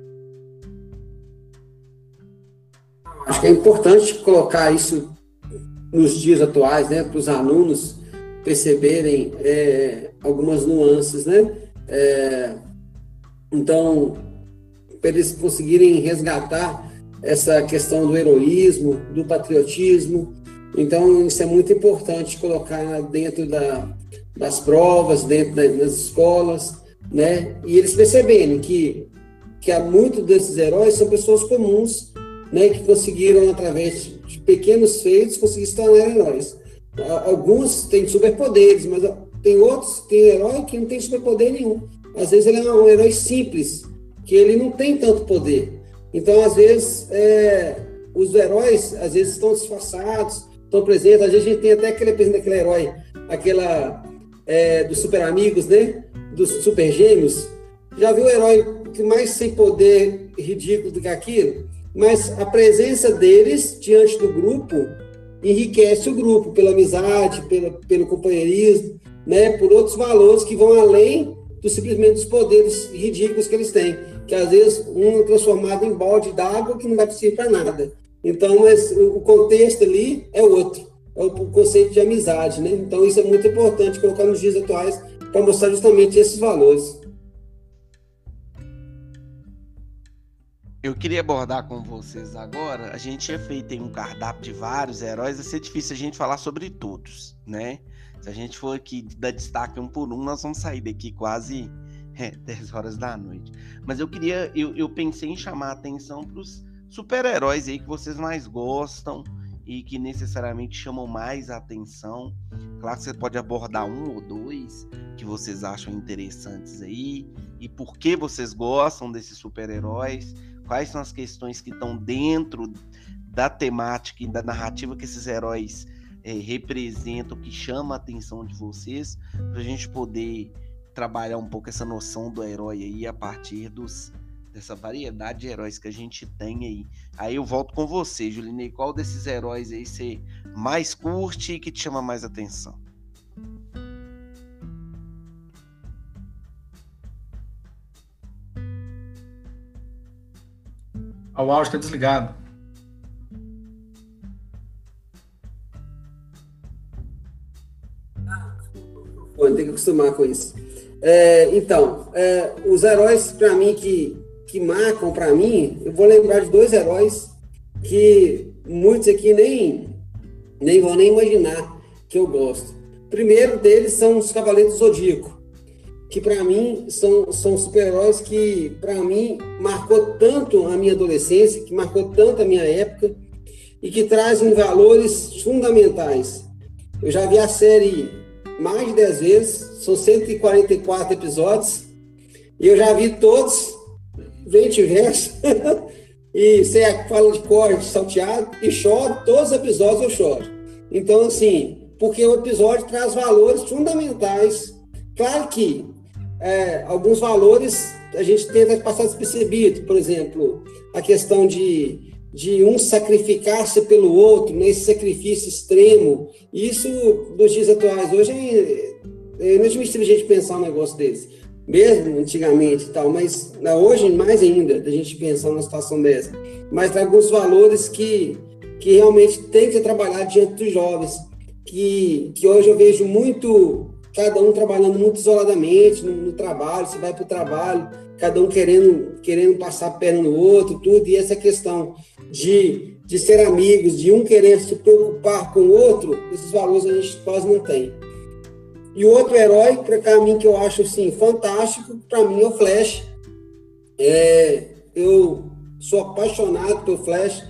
Acho que é importante colocar isso nos dias atuais, né, para os alunos perceberem é, algumas nuances, né? É, então, para eles conseguirem resgatar essa questão do heroísmo, do patriotismo. Então, isso é muito importante colocar dentro da, das provas, dentro das escolas, né? E eles perceberem que, que há muitos desses heróis são pessoas comuns, né? Que conseguiram, através de pequenos feitos, conseguir se tornar heróis. Alguns têm superpoderes, mas tem outros, tem herói que não tem superpoder nenhum às vezes ele é um herói simples, que ele não tem tanto poder. Então, às vezes, é, os heróis, às vezes, estão disfarçados, estão presentes. Às vezes, a gente tem até aquele daquele herói, aquela é, dos super amigos, né? Dos super gêmeos. Já viu o herói que mais sem poder ridículo do que aquilo? Mas a presença deles diante do grupo enriquece o grupo pela amizade, pelo companheirismo, né? Por outros valores que vão além do simplesmente os poderes ridículos que eles têm, que às vezes um é transformado em balde d'água que não vai servir para nada. Então, o contexto ali é outro, é o conceito de amizade, né? Então, isso é muito importante colocar nos dias atuais para mostrar justamente esses valores. Eu queria abordar com vocês agora. A gente tinha feito um cardápio de vários heróis, vai ser difícil a gente falar sobre todos, né? Se a gente for aqui dar destaque um por um, nós vamos sair daqui quase [LAUGHS] é, 10 horas da noite. Mas eu queria, eu, eu pensei em chamar a atenção para os super-heróis aí que vocês mais gostam e que necessariamente chamam mais atenção. Claro que você pode abordar um ou dois que vocês acham interessantes aí e por que vocês gostam desses super-heróis, quais são as questões que estão dentro da temática e da narrativa que esses heróis é, representa, o que chama a atenção de vocês, para a gente poder trabalhar um pouco essa noção do herói aí a partir dos, dessa variedade de heróis que a gente tem aí. Aí eu volto com você, Julinei. Qual desses heróis aí você mais curte e que te chama mais atenção? O áudio está desligado. Tem que acostumar com isso. É, então, é, os heróis, para mim, que, que marcam para mim, eu vou lembrar de dois heróis que muitos aqui nem, nem vão nem imaginar que eu gosto. primeiro deles são os Cavaleiros do Zodíaco, que para mim são, são super-heróis que, para mim, marcou tanto a minha adolescência, que marcou tanto a minha época, e que trazem valores fundamentais. Eu já vi a série mais de 10 vezes, são 144 episódios, e eu já vi todos, 20 versos, e você [LAUGHS] fala de corte salteado, e choro, todos os episódios eu choro. Então, assim, porque o episódio traz valores fundamentais. Claro que é, alguns valores a gente tenta passar despercebido, por exemplo, a questão de de um sacrificar-se pelo outro, nesse sacrifício extremo. Isso, nos dias atuais, hoje é, é inadmissível a gente pensar um negócio desse, mesmo antigamente e tal, mas hoje mais ainda, da gente pensar numa situação dessa. Mas tem alguns valores que, que realmente tem que ser trabalhado diante dos jovens, que, que hoje eu vejo muito, cada um trabalhando muito isoladamente no, no trabalho, você vai para o trabalho, cada um querendo, querendo passar a perna no outro, tudo, e essa questão de, de ser amigos, de um querer se preocupar com o outro, esses valores a gente quase não tem. E outro herói, para mim, que eu acho assim, fantástico, para mim é o Flash. É, eu sou apaixonado pelo Flash,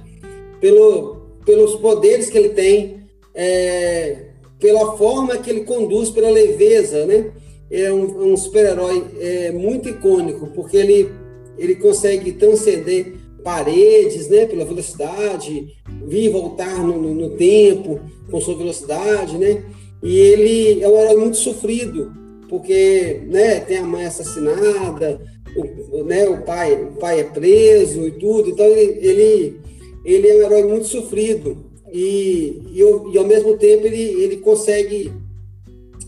pelo, pelos poderes que ele tem, é, pela forma que ele conduz, pela leveza, né? É um, um super-herói é, muito icônico, porque ele, ele consegue transcender paredes, né, pela velocidade, vir e voltar no, no, no, tempo com sua velocidade, né? E ele é um herói muito sofrido, porque, né, tem a mãe assassinada, o, né, o pai, o pai é preso e tudo, então ele, ele, ele é um herói muito sofrido e, e, e ao mesmo tempo ele, ele consegue,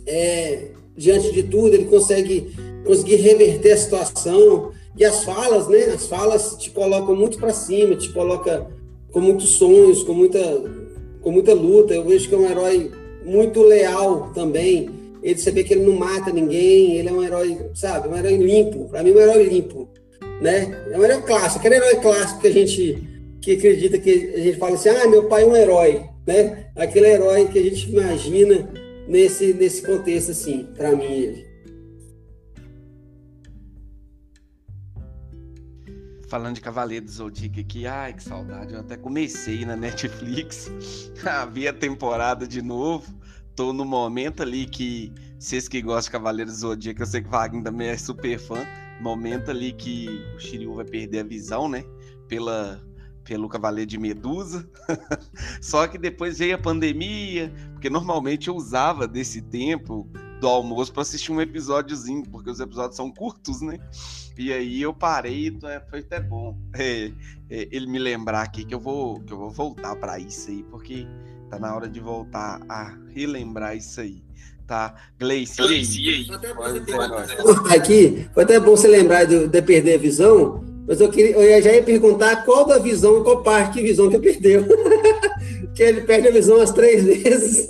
é, diante de tudo, ele consegue conseguir reverter a situação, e as falas, né? As falas te colocam muito para cima, te coloca com muitos sonhos, com muita, com muita luta. Eu vejo que é um herói muito leal também. Ele vê que ele não mata ninguém, ele é um herói, sabe, um herói limpo. Para mim, um herói limpo, né? É um herói clássico, aquele herói clássico que a gente que acredita que a gente fala assim, ah, meu pai é um herói, né? Aquele herói que a gente imagina nesse nesse contexto assim, para mim falando de Cavaleiro do Zodíaco aqui, ai que saudade, eu até comecei na Netflix [LAUGHS] a ver a temporada de novo. Tô no momento ali que, vocês que gostam de Cavaleiro do Zodíaco, eu sei que Wagner também é super fã, momento ali que o Shiryu vai perder a visão, né, pela, pelo Cavaleiro de Medusa. [LAUGHS] Só que depois veio a pandemia, porque normalmente eu usava desse tempo do almoço para assistir um episódiozinho, porque os episódios são curtos, né? E aí eu parei, então é, foi até bom [LAUGHS] é, é, ele me lembrar aqui que eu vou que eu vou voltar para isso aí, porque tá na hora de voltar a relembrar isso aí. Tá, Gleice, e aí? Aqui, foi até bom você lembrar de, de perder a visão, mas eu, queria, eu já ia perguntar qual da visão, qual parte de visão que perdeu. [LAUGHS] que ele perde a visão as três vezes.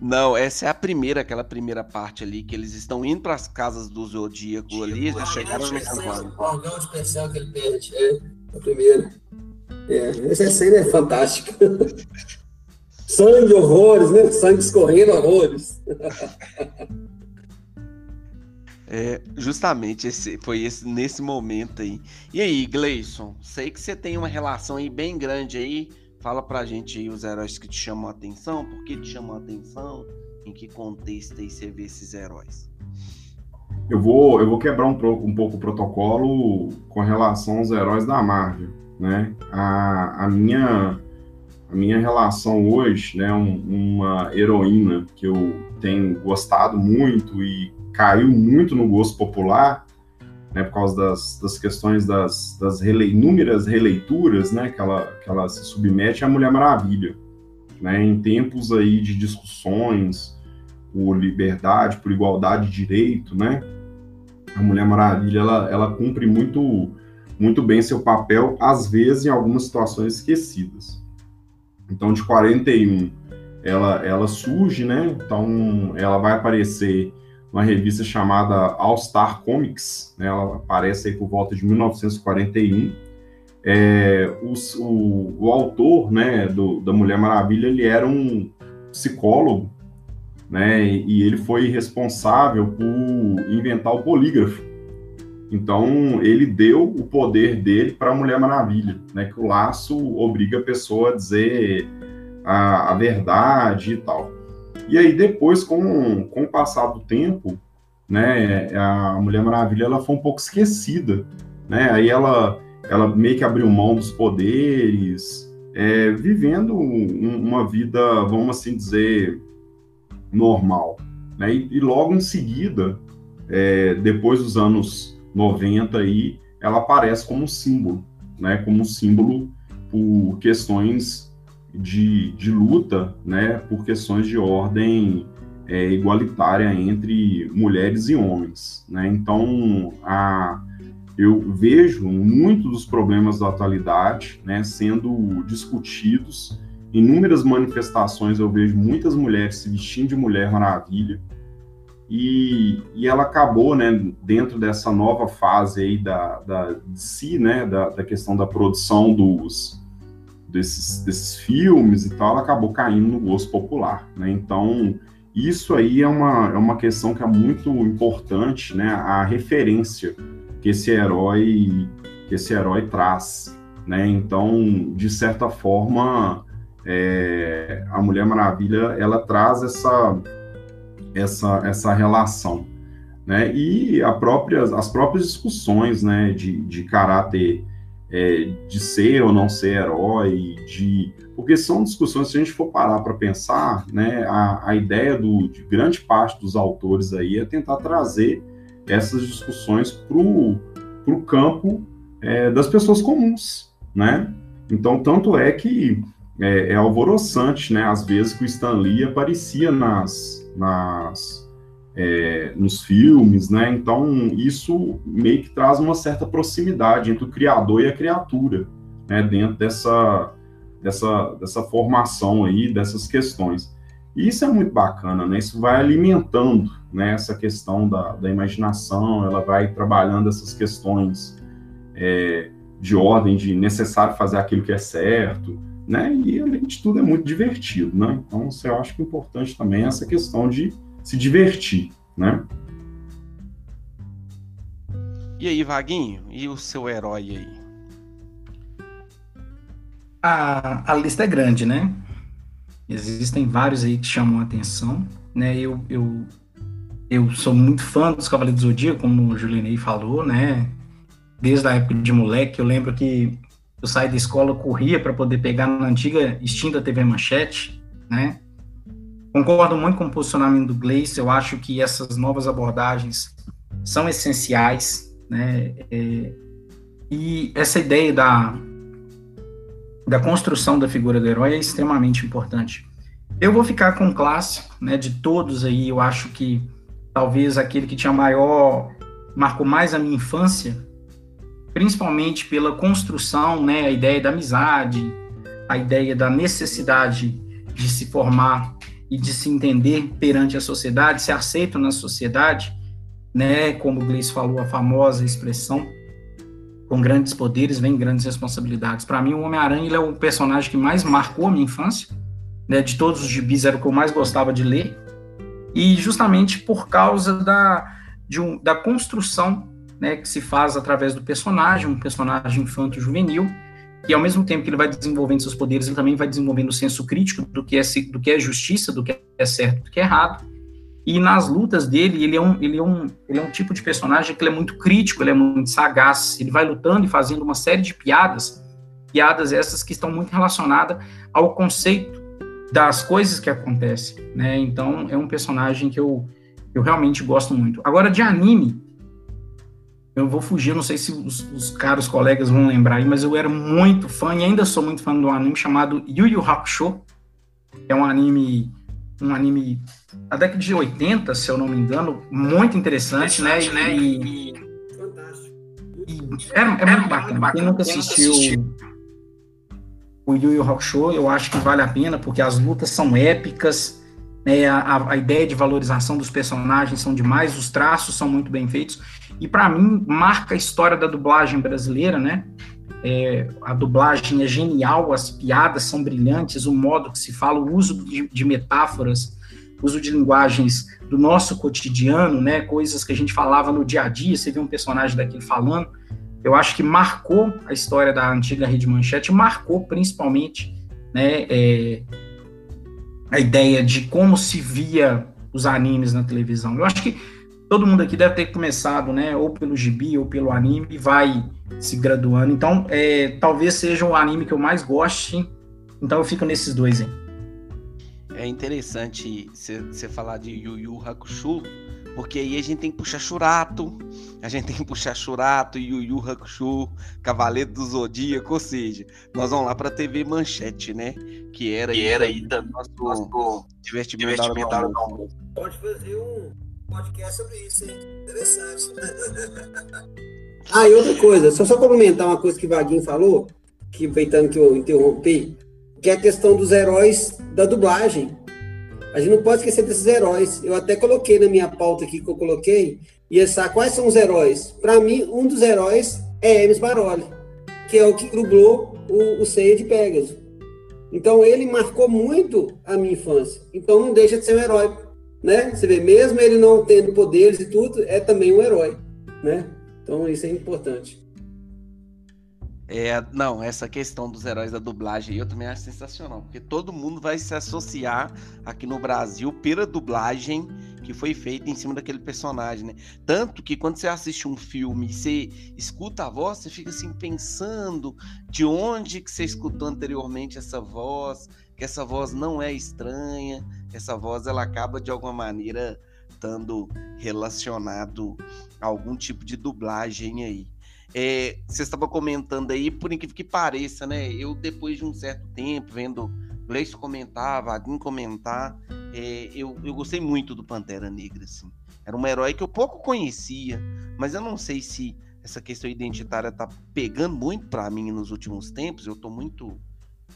Não, essa é a primeira, aquela primeira parte ali, que eles estão indo para as casas do Zodíaco tipo, ali, já chegaram no santuário. O órgão pensão que ele perde, é a primeira. É, essa cena é fantástica. [LAUGHS] Sangue, horrores, né? Sangue escorrendo, horrores. [LAUGHS] É, justamente esse, foi esse, nesse momento aí. E aí, Gleison, sei que você tem uma relação aí bem grande aí Fala pra gente aí os heróis que te chamam a atenção, por que te chamam a atenção, em que contexto aí você vê esses heróis. Eu vou, eu vou quebrar um, um pouco o protocolo com relação aos heróis da Marvel, né? A, a minha a minha relação hoje, né, um, uma heroína que eu tenho gostado muito e caiu muito no gosto popular né, por causa das, das questões das, das rele, inúmeras releituras, né, que ela, que ela se submete à Mulher Maravilha, né, em tempos aí de discussões por liberdade, por igualdade de direito, né, a Mulher Maravilha, ela, ela cumpre muito, muito bem seu papel, às vezes em algumas situações esquecidas. Então, de 41, ela, ela surge, né, então ela vai aparecer uma revista chamada All Star Comics, né, ela aparece aí por volta de 1941. É, o, o, autor né, do, da Mulher Maravilha ele era um psicólogo, né, e ele foi responsável por inventar o polígrafo. Então ele deu o poder dele para a Mulher Maravilha, né, que o laço obriga a pessoa a dizer a, a verdade e tal. E aí depois, com, com o passar do tempo, né, a Mulher Maravilha ela foi um pouco esquecida, né? Aí ela ela meio que abriu mão dos poderes, é, vivendo um, uma vida, vamos assim dizer, normal, né? E, e logo em seguida, é, depois dos anos 90 aí, ela aparece como símbolo, né? Como símbolo por questões de, de luta né, por questões de ordem é, igualitária entre mulheres e homens. Né? Então, a, eu vejo muitos dos problemas da atualidade né, sendo discutidos. Inúmeras manifestações eu vejo muitas mulheres se vestindo de Mulher Maravilha. E, e ela acabou, né, dentro dessa nova fase aí da, da, de si, né, da, da questão da produção dos, desses, desses filmes e tal, acabou caindo no gosto popular, né? Então, isso aí é uma, é uma questão que é muito importante, né? A referência que esse herói que esse herói traz, né? Então, de certa forma, é, a Mulher Maravilha ela traz essa essa essa relação, né? E a própria, as próprias discussões, né? De, de caráter é, de ser ou não ser herói, de porque são discussões, se a gente for parar para pensar, né, a, a ideia do, de grande parte dos autores aí é tentar trazer essas discussões para o campo é, das pessoas comuns, né? Então, tanto é que é, é alvoroçante, né, às vezes que o Stan Lee aparecia nas, nas é, nos filmes, né? Então isso meio que traz uma certa proximidade entre o criador e a criatura, né? Dentro dessa dessa dessa formação aí dessas questões. E isso é muito bacana, né? Isso vai alimentando, né? Essa questão da, da imaginação, ela vai trabalhando essas questões é, de ordem, de necessário fazer aquilo que é certo, né? E além de tudo é muito divertido, né? Então, eu acho que é importante também essa questão de se divertir, né? E aí, Vaguinho? E o seu herói aí? A, a lista é grande, né? Existem vários aí que chamam a atenção, né? Eu, eu, eu sou muito fã dos Cavaleiros do Zodíaco, como o Julinei falou, né? Desde a época de moleque, eu lembro que eu saí da escola, corria para poder pegar na antiga extinta TV Manchete, né? Concordo muito com o posicionamento do Gleice, eu acho que essas novas abordagens são essenciais, né? É, e essa ideia da, da construção da figura do herói é extremamente importante. Eu vou ficar com o clássico, né, de todos aí, eu acho que talvez aquele que tinha maior, marcou mais a minha infância, principalmente pela construção, né, a ideia da amizade, a ideia da necessidade de se formar e de se entender perante a sociedade, ser aceito na sociedade, né? Como o Gleice falou, a famosa expressão, com grandes poderes vem grandes responsabilidades. Para mim, o Homem-Aranha é o personagem que mais marcou a minha infância, né? De todos os gibis era o que eu mais gostava de ler, e justamente por causa da, de um, da construção né, que se faz através do personagem, um personagem infanto-juvenil, que ao mesmo tempo que ele vai desenvolvendo seus poderes, ele também vai desenvolvendo o senso crítico do que é, do que é justiça, do que é certo, do que é errado. E nas lutas dele, ele é um, ele é um, ele é um tipo de personagem que ele é muito crítico, ele é muito sagaz, ele vai lutando e fazendo uma série de piadas, piadas essas que estão muito relacionadas ao conceito das coisas que acontecem, né? Então, é um personagem que eu, eu realmente gosto muito. Agora, de anime, eu vou fugir, não sei se os, os, caros colegas vão lembrar aí, mas eu era muito fã e ainda sou muito fã de um anime chamado Yu Yu Hakusho, é um anime um anime da década de 80, se eu não me engano, muito interessante, né? interessante né? E, e, Fantástico. E é, é, muito bacana. Quem nunca assistiu o Yu Yu Hakusho, eu acho que vale a pena, porque as lutas são épicas, né? a, a ideia de valorização dos personagens são demais, os traços são muito bem feitos, e para mim marca a história da dublagem brasileira, né? É, a dublagem é genial, as piadas são brilhantes, o modo que se fala, o uso de, de metáforas, uso de linguagens do nosso cotidiano, né, coisas que a gente falava no dia a dia, você vê um personagem daquele falando, eu acho que marcou a história da antiga Rede Manchete, marcou principalmente né, é, a ideia de como se via os animes na televisão. Eu acho que todo mundo aqui deve ter começado, né, ou pelo gibi ou pelo anime e vai se graduando. Então, é, talvez seja o anime que eu mais goste. Então, eu fico nesses dois aí. É interessante você falar de Yu Yu Hakusho, porque aí a gente tem que puxar Churato, a gente tem que puxar Churato, Yu Yu Hakusho, Cavaleiro do Zodíaco, ou seja, nós vamos lá para TV Manchete, né? Que era, que era aí da nosso, nosso divertimento, divertimento da Pode fazer um podcast sobre isso, hein? Interessante. [LAUGHS] ah, e outra coisa, só só complementar uma coisa que o Vaguinho falou, que aproveitando que eu interrompi, que é a questão dos heróis da dublagem. A gente não pode esquecer desses heróis. Eu até coloquei na minha pauta aqui que eu coloquei, e essa, quais são os heróis? Para mim, um dos heróis é Hermes Baroli, que é o que dublou o, o de Pegasus. Então ele marcou muito a minha infância. Então não deixa de ser um herói né? Você vê, mesmo ele não tendo poderes e tudo, é também um herói, né? Então isso é importante. É, não, essa questão dos heróis da dublagem eu também acho sensacional, porque todo mundo vai se associar aqui no Brasil pela dublagem que foi feita em cima daquele personagem, né? Tanto que quando você assiste um filme e você escuta a voz, você fica assim pensando de onde que você escutou anteriormente essa voz, que essa voz não é estranha, essa voz ela acaba de alguma maneira estando relacionado a algum tipo de dublagem aí. É, você estava comentando aí, por incrível que pareça, né? Eu, depois de um certo tempo, vendo Gleice comentar, Vadim comentar, é, eu, eu gostei muito do Pantera Negra, assim. Era um herói que eu pouco conhecia, mas eu não sei se essa questão identitária tá pegando muito para mim nos últimos tempos. Eu tô muito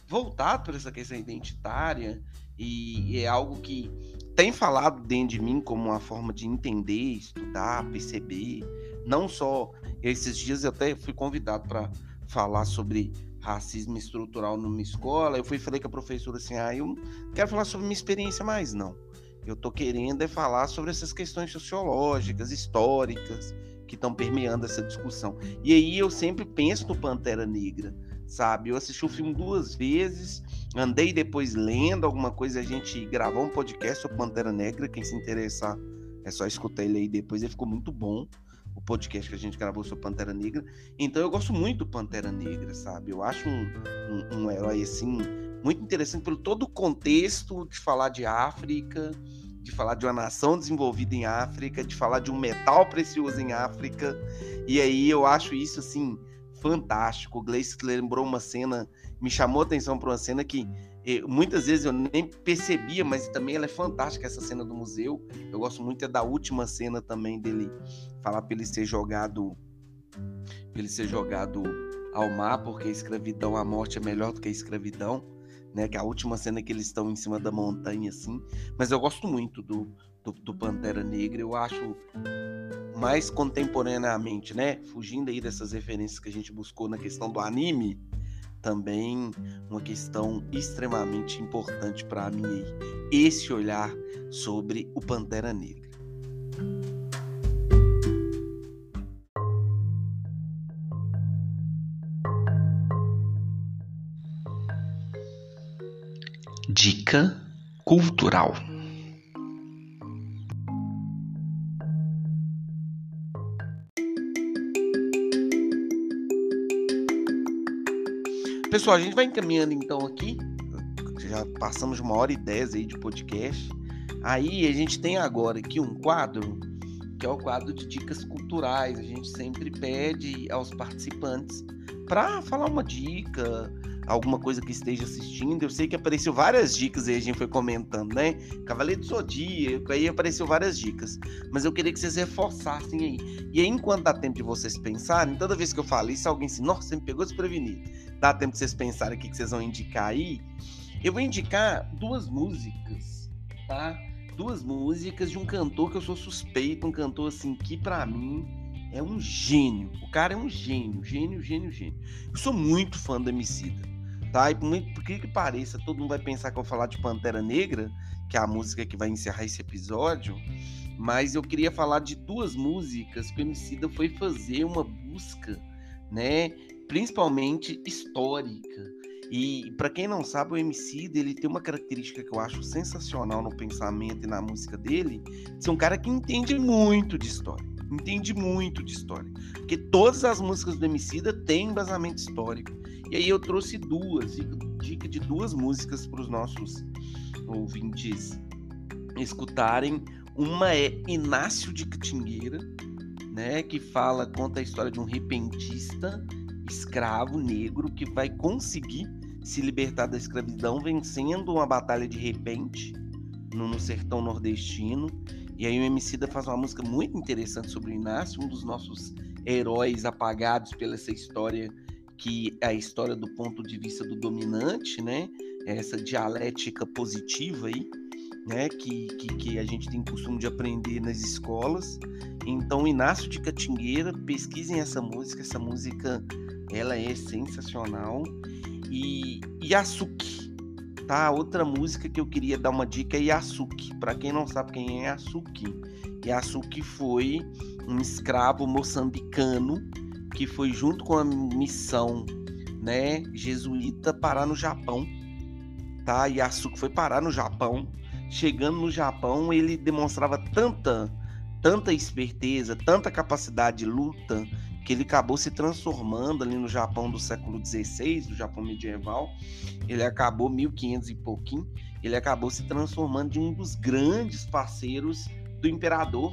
voltado por essa questão identitária e é algo que tem falado dentro de mim como uma forma de entender, estudar, perceber. Não só esses dias eu até fui convidado para falar sobre racismo estrutural numa escola. Eu fui falei com a professora assim: "Ah, eu não quero falar sobre minha experiência mais não. Eu tô querendo é falar sobre essas questões sociológicas, históricas que estão permeando essa discussão". E aí eu sempre penso no Pantera Negra sabe? Eu assisti o filme duas vezes, andei depois lendo alguma coisa, a gente gravou um podcast sobre Pantera Negra, quem se interessar é só escutar ele aí depois, ele ficou muito bom, o podcast que a gente gravou sobre Pantera Negra. Então eu gosto muito do Pantera Negra, sabe? Eu acho um, um, um herói, assim, muito interessante pelo todo o contexto de falar de África, de falar de uma nação desenvolvida em África, de falar de um metal precioso em África. E aí eu acho isso, assim, fantástico. O Gleice lembrou uma cena, me chamou a atenção para uma cena que eh, muitas vezes eu nem percebia, mas também ela é fantástica, essa cena do museu. Eu gosto muito é da última cena também dele falar para ele ser jogado pra ele ser jogado ao mar, porque a escravidão, a morte é melhor do que a escravidão, né? Que é a última cena que eles estão em cima da montanha, assim. Mas eu gosto muito do, do, do Pantera Negra, eu acho mais contemporaneamente, né? Fugindo aí dessas referências que a gente buscou na questão do anime, também uma questão extremamente importante para mim aí, esse olhar sobre o Pantera Negra. Dica cultural. Pessoal, a gente vai encaminhando então aqui. Já passamos uma hora e dez aí de podcast. Aí a gente tem agora aqui um quadro que é o quadro de dicas culturais. A gente sempre pede aos participantes para falar uma dica, alguma coisa que esteja assistindo. Eu sei que apareceu várias dicas aí, a gente foi comentando, né? Cavaleiro do Zodíaco, aí apareceu várias dicas. Mas eu queria que vocês reforçassem aí. E aí, enquanto dá tempo de vocês pensarem, toda vez que eu falo isso, alguém se, nossa, você me pegou desprevenido. Dá tempo de vocês pensarem o que vocês vão indicar aí. Eu vou indicar duas músicas, tá? Duas músicas de um cantor que eu sou suspeito, um cantor assim que para mim é um gênio. O cara é um gênio, gênio, gênio, gênio. Eu sou muito fã do Emicida tá? E por, por que que pareça, todo mundo vai pensar que eu vou falar de Pantera Negra, que é a música que vai encerrar esse episódio, mas eu queria falar de duas músicas que o Emicida foi fazer uma busca, né? Principalmente histórica. E para quem não sabe, o Emicida, ele tem uma característica que eu acho sensacional no pensamento e na música dele, de ser um cara que entende muito de história entende muito de história. Porque todas as músicas do Emicida têm embasamento histórico. E aí eu trouxe duas, dica de duas músicas para os nossos ouvintes escutarem. Uma é Inácio de Catingueira, né, que fala, conta a história de um repentista escravo negro que vai conseguir se libertar da escravidão vencendo uma batalha de repente no, no sertão nordestino. E aí o Emicida faz uma música muito interessante sobre o Inácio, um dos nossos heróis apagados pela essa história que é a história do ponto de vista do dominante, né? Essa dialética positiva aí, né? Que, que, que a gente tem costume de aprender nas escolas. Então, Inácio de Catingueira, pesquisem essa música. Essa música, ela é sensacional. E Yasuki, tá? Outra música que eu queria dar uma dica é Yasuki. Para quem não sabe quem é Yasuki, Yasuki foi um escravo moçambicano que foi junto com a missão né, jesuíta parar no Japão. Tá? Yasuko foi parar no Japão. Chegando no Japão, ele demonstrava tanta, tanta esperteza, tanta capacidade de luta, que ele acabou se transformando ali no Japão do século XVI, do Japão medieval. Ele acabou 1500 e pouquinho, ele acabou se transformando em um dos grandes parceiros do imperador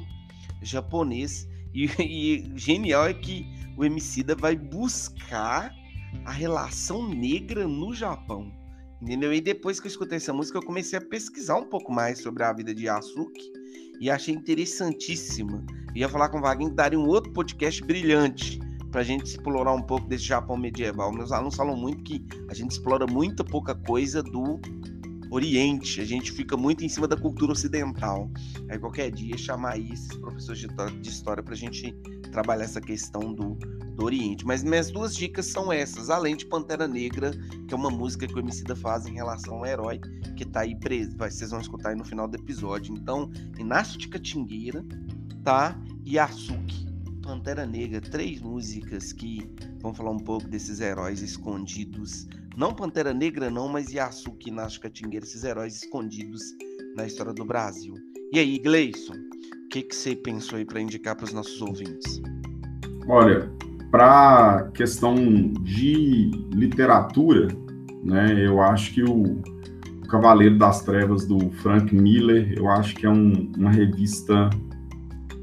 japonês. E, [LAUGHS] e genial é que o Emicida vai buscar a relação negra no Japão. Entendeu? E depois que eu escutei essa música, eu comecei a pesquisar um pouco mais sobre a vida de Yasuki e achei interessantíssima. Ia falar com o Wagner daria um outro podcast brilhante para a gente explorar um pouco desse Japão medieval. Meus alunos falam muito que a gente explora muita pouca coisa do Oriente, a gente fica muito em cima da cultura ocidental. Aí qualquer dia chamar aí esses professores de história para a gente trabalhar essa questão do, do Oriente. Mas minhas duas dicas são essas, além de Pantera Negra, que é uma música que o Emicida faz em relação ao herói, que tá aí preso, vocês vão escutar aí no final do episódio. Então, Inácio de Catingueira, tá? E Açuki, Pantera Negra, três músicas que vão falar um pouco desses heróis escondidos. Não Pantera Negra não, mas Yasuki e Inácio Catingueira, esses heróis escondidos na história do Brasil. E aí, Gleison, que, que você pensou aí para indicar para os nossos ouvintes? Olha, para questão de literatura, né, eu acho que o, Cavaleiro das Trevas do Frank Miller, eu acho que é um, uma revista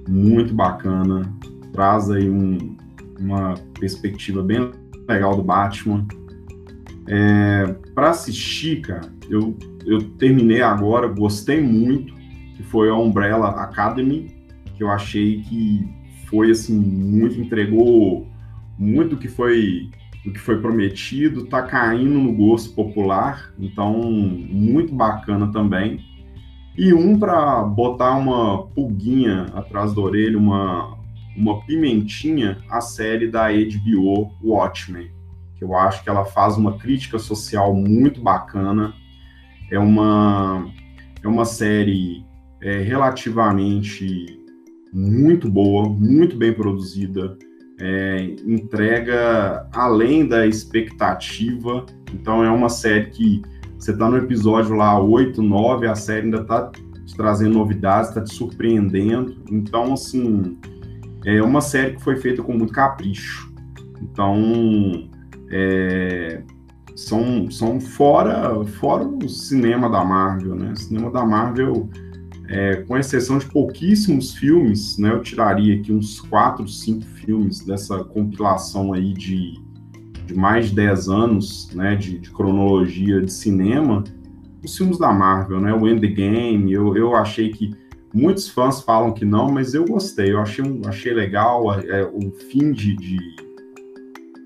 muito bacana, traz aí um, uma perspectiva bem legal do Batman. É, para assistir, cara, eu, eu terminei agora, gostei muito, que foi a Umbrella Academy, que eu achei que foi assim muito entregou muito do que foi do que foi prometido, tá caindo no gosto popular, então muito bacana também. E um para botar uma pulguinha atrás da orelha, uma uma pimentinha, a série da HBO Watchmen, que eu acho que ela faz uma crítica social muito bacana. É uma é uma série é, relativamente muito boa, muito bem produzida, é, entrega além da expectativa. Então é uma série que você está no episódio lá 8, 9, a série ainda está te trazendo novidades, está te surpreendendo. Então, assim, é uma série que foi feita com muito capricho. Então, é, são, são fora, fora o cinema da Marvel, né? O cinema da Marvel é, com exceção de pouquíssimos filmes, né, eu tiraria aqui uns quatro, cinco filmes dessa compilação aí de, de mais de 10 anos, né, de, de, cronologia de cinema, os filmes da Marvel, né, o Endgame, eu, eu achei que muitos fãs falam que não, mas eu gostei, eu achei, achei legal é, o fim de, de,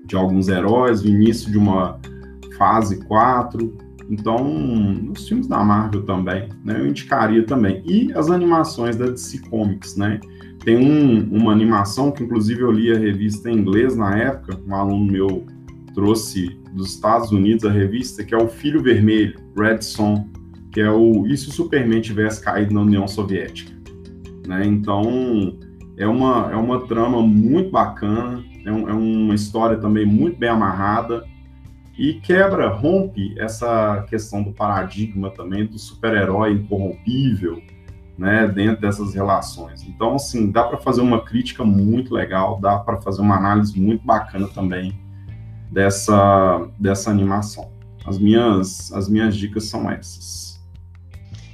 de alguns heróis, o início de uma fase 4, então, os filmes da Marvel também, né, eu indicaria também. E as animações da DC Comics, né? Tem um, uma animação que, inclusive, eu li a revista em inglês na época, um aluno meu trouxe dos Estados Unidos a revista, que é o Filho Vermelho, Red Son, que é o E se o Superman tivesse caído na União Soviética. Né? Então, é uma, é uma trama muito bacana, é, um, é uma história também muito bem amarrada, e quebra, rompe essa questão do paradigma também do super-herói incorrompível, né, dentro dessas relações. Então, assim, dá para fazer uma crítica muito legal, dá para fazer uma análise muito bacana também dessa, dessa animação. As minhas, as minhas dicas são essas.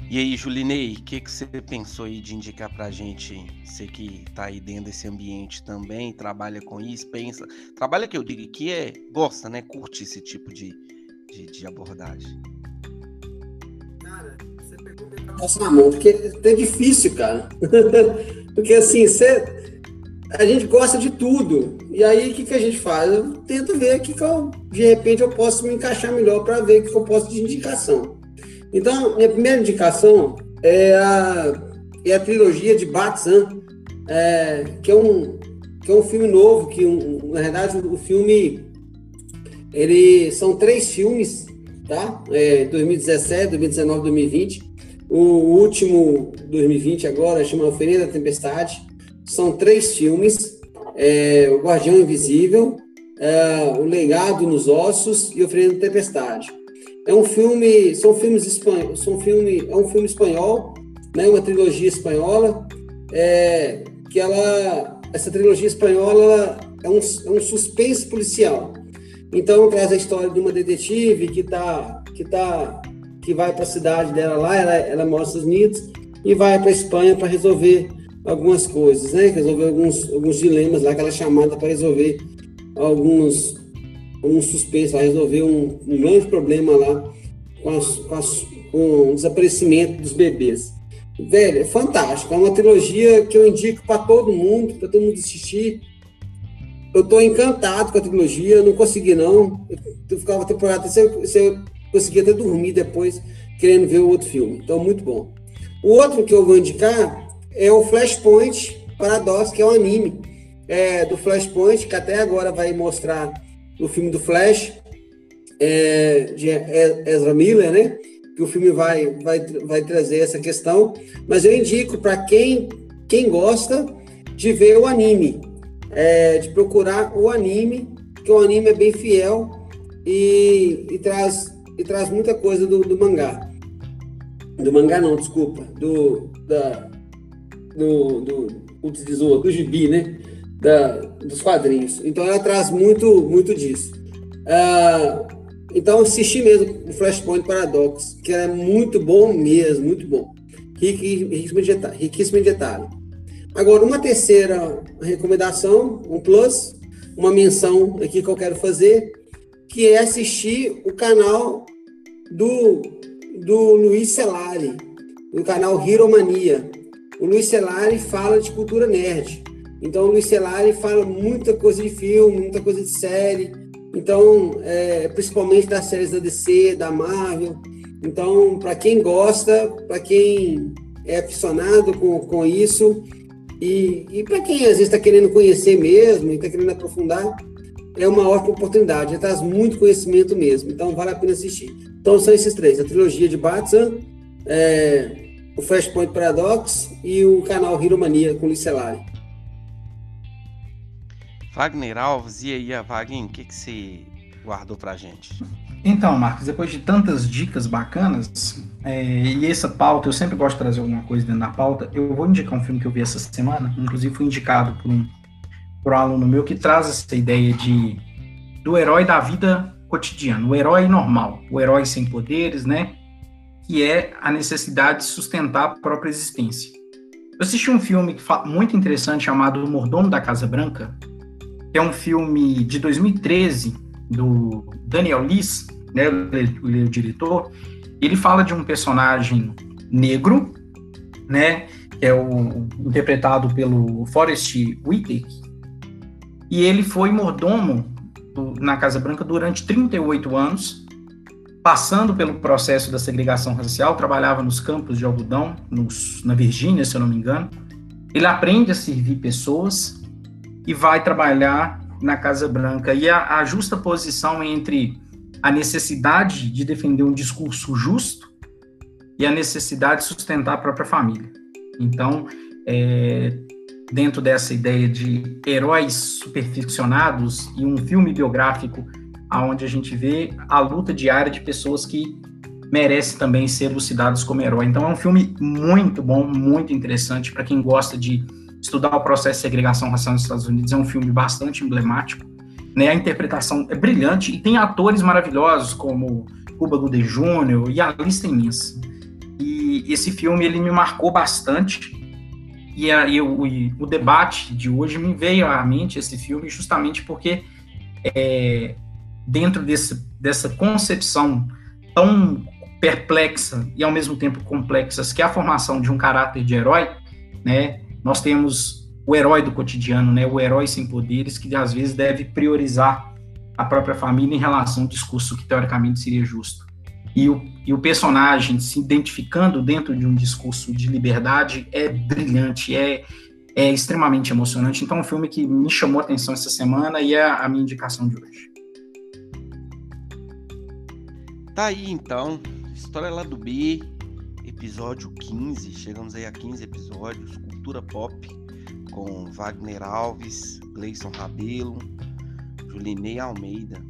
E aí, Julinei, o que, que você pensou aí de indicar pra gente? Você que tá aí dentro desse ambiente também, trabalha com isso, pensa. Trabalha que eu digo que é, gosta, né? Curte esse tipo de, de, de abordagem. Cara, você pegou bem na mão, porque é difícil, cara. [LAUGHS] porque assim, você. A gente gosta de tudo. E aí, o que, que a gente faz? Eu tento ver que, que eu, de repente eu posso me encaixar melhor para ver o que eu posso de indicação. Então, minha primeira indicação é a, é a trilogia de Batsan, é, que, é um, que é um filme novo, que um, na verdade o, filme ele são três filmes, tá? É, 2017, 2019, 2020. O último 2020 agora chama Oferenda da Tempestade. São três filmes: é, O Guardião Invisível, é, O Legado nos Ossos e Oferenda da Tempestade. É um filme, são filmes espanhóis, são filme, é um filme espanhol, né, uma trilogia espanhola, é, que ela, essa trilogia espanhola é um, é um suspense policial. Então traz a história de uma detetive que tá, que tá, que vai para a cidade dela lá, ela, ela mora nos Estados Unidos e vai para a Espanha para resolver algumas coisas, né? Resolver alguns, alguns dilemas lá que ela é chamada para resolver alguns um suspense, vai resolver um, um grande problema lá com, as, com, as, com, o desaparecimento dos bebês. Velho, é fantástico. É uma trilogia que eu indico para todo mundo, para todo mundo assistir. Eu estou encantado com a trilogia, não consegui não. Eu ficava temporada, você, você conseguia até dormir depois, querendo ver o outro filme. Então, muito bom. O outro que eu vou indicar é o Flashpoint Paradox, que é um anime é, do Flashpoint, que até agora vai mostrar no filme do Flash, é, de Ezra Miller, né? Que o filme vai, vai, vai trazer essa questão. Mas eu indico para quem, quem gosta de ver o anime, é, de procurar o anime, que o anime é bem fiel e, e traz, e traz muita coisa do, do mangá. Do mangá não, desculpa. Do, da, do, do, do, do gibi, né? Da, dos quadrinhos. Então ela traz muito, muito disso. Uh, então assisti mesmo o Flashpoint Paradox, que é muito bom mesmo, muito bom. Riquíssimo de, detalhe, riquíssimo de detalhe. Agora, uma terceira recomendação, um plus, uma menção aqui que eu quero fazer, que é assistir o canal do, do Luiz Celari, o canal Hero Mania. O Luiz Celari fala de cultura nerd. Então, o Luiz Celari fala muita coisa de filme, muita coisa de série. Então, é, principalmente das séries da DC, da Marvel. Então, para quem gosta, para quem é aficionado com, com isso, e, e para quem às vezes está querendo conhecer mesmo e está querendo aprofundar, é uma ótima oportunidade. Já traz muito conhecimento mesmo. Então, vale a pena assistir. Então, são esses três: a trilogia de Batman, é, o Flashpoint Paradox e o canal Hero Mania com Luiz Celari. Wagner Alves, e aí, Wagner, o que, que você guardou pra gente? Então, Marcos, depois de tantas dicas bacanas, é, e essa pauta, eu sempre gosto de trazer alguma coisa dentro da pauta, eu vou indicar um filme que eu vi essa semana, inclusive fui indicado por um, por um aluno meu que traz essa ideia de do herói da vida cotidiana, o herói normal, o herói sem poderes, né? que é a necessidade de sustentar a própria existência. Eu assisti um filme muito interessante chamado O Mordomo da Casa Branca, que é um filme de 2013 do Daniel Liss, né, o, o diretor. Ele fala de um personagem negro, né, que é o interpretado pelo Forrest Whitaker, e ele foi mordomo do, na Casa Branca durante 38 anos, passando pelo processo da segregação racial, trabalhava nos campos de algodão, nos, na Virgínia, se eu não me engano. Ele aprende a servir pessoas e vai trabalhar na Casa Branca. E a, a justa posição entre a necessidade de defender um discurso justo e a necessidade de sustentar a própria família. Então, é, dentro dessa ideia de heróis superficcionados e um filme biográfico aonde a gente vê a luta diária de pessoas que merecem também ser elucidados como herói. Então é um filme muito bom, muito interessante para quem gosta de estudar o processo de segregação racial nos Estados Unidos. É um filme bastante emblemático. Né? A interpretação é brilhante e tem atores maravilhosos como Cuba Gooding Jr. e a lista imensa. E esse filme ele me marcou bastante e, a, e, o, e, o, debate de hoje me veio à mente esse filme justamente porque é, dentro desse, dessa concepção tão perplexa e ao mesmo tempo complexa que é a formação de um caráter de herói, né? Nós temos o herói do cotidiano, né? O herói sem poderes que às vezes deve priorizar a própria família em relação ao discurso que teoricamente seria justo e o, e o personagem se identificando dentro de um discurso de liberdade é brilhante, é, é extremamente emocionante. Então, é um filme que me chamou a atenção essa semana e é a minha indicação de hoje. Tá aí, então. História lá do B, episódio 15. Chegamos aí a 15 episódios. Cultura Pop, com Wagner Alves, Gleison Rabelo, Julinei Almeida.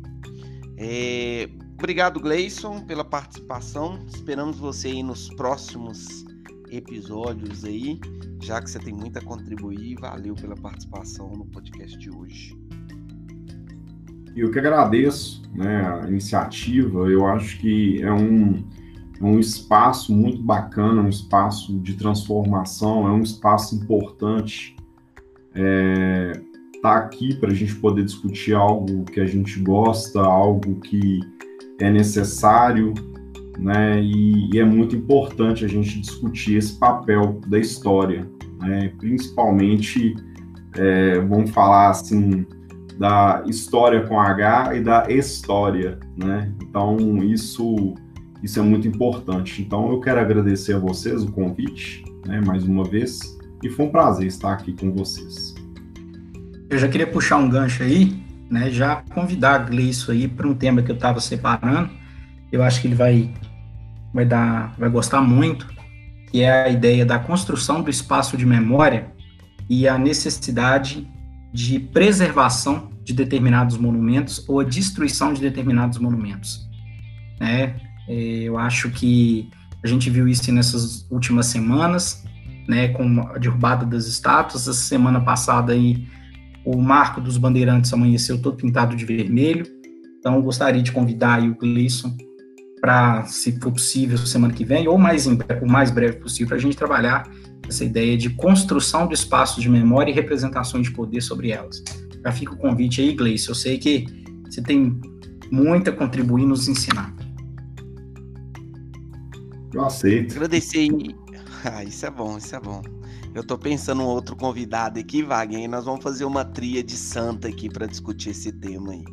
É, Obrigado, Gleison, pela participação. Esperamos você aí nos próximos episódios aí, já que você tem muito a contribuir. Valeu pela participação no podcast de hoje. Eu que agradeço né, a iniciativa. Eu acho que é um, é um espaço muito bacana, um espaço de transformação, é um espaço importante. É, tá aqui para a gente poder discutir algo que a gente gosta, algo que é necessário, né? E, e, é muito importante a gente discutir esse papel da história, né? Principalmente, é, vamos falar assim, da história com H e da história, né? Então isso isso é muito importante. Então eu quero agradecer a vocês o convite, né? Mais uma vez e foi um prazer estar aqui com vocês. Eu já queria puxar um gancho aí né, já convidar a Gleison aí para um tema que eu estava separando. Eu acho que ele vai vai dar vai gostar muito, que é a ideia da construção do espaço de memória e a necessidade de preservação de determinados monumentos ou a destruição de determinados monumentos. Né? É, eu acho que a gente viu isso nessas últimas semanas, né, com a derrubada das estátuas. Essa semana passada aí o marco dos bandeirantes amanheceu todo pintado de vermelho. Então, gostaria de convidar o Gleison para, se for possível, semana que vem, ou mais em, o mais breve possível, para a gente trabalhar essa ideia de construção de espaços de memória e representações de poder sobre elas. Já fica o convite aí, Gleison. Eu sei que você tem muito a contribuir e nos ensinar. Eu aceito. Agradecer. [LAUGHS] Ah, isso é bom, isso é bom. Eu tô pensando um outro convidado aqui, Wagner, e nós vamos fazer uma tria de santa aqui para discutir esse tema aí.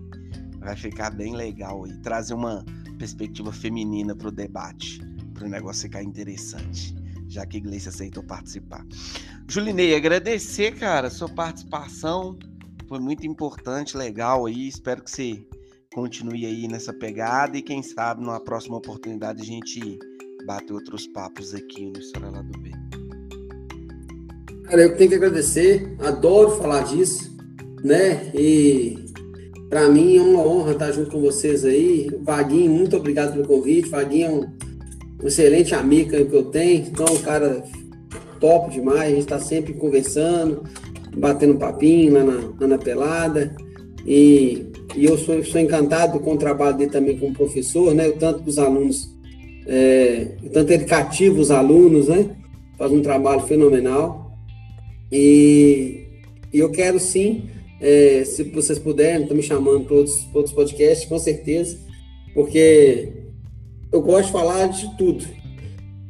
Vai ficar bem legal aí, trazer uma perspectiva feminina pro debate, para o negócio ficar interessante, já que a Iglesia aceitou participar. Julinei, agradecer, cara, sua participação, foi muito importante, legal aí, espero que você continue aí nessa pegada e quem sabe numa próxima oportunidade a gente bate outros papos aqui no História lá do Bem. Cara, eu tenho que agradecer, adoro falar disso, né? E para mim é uma honra estar junto com vocês aí. Vaguinho, muito obrigado pelo convite. Vaguinho é um, um excelente amigo que eu tenho, então um cara top demais. A gente está sempre conversando, batendo papinho lá na, lá na pelada. E, e eu sou, sou encantado com o trabalho dele também como professor, né? O tanto que os alunos é, tanto ele cativa os alunos, né? Faz um trabalho fenomenal. E, e eu quero sim, é, se vocês puderem, estão me chamando para outros, outros podcasts, com certeza, porque eu gosto de falar de tudo.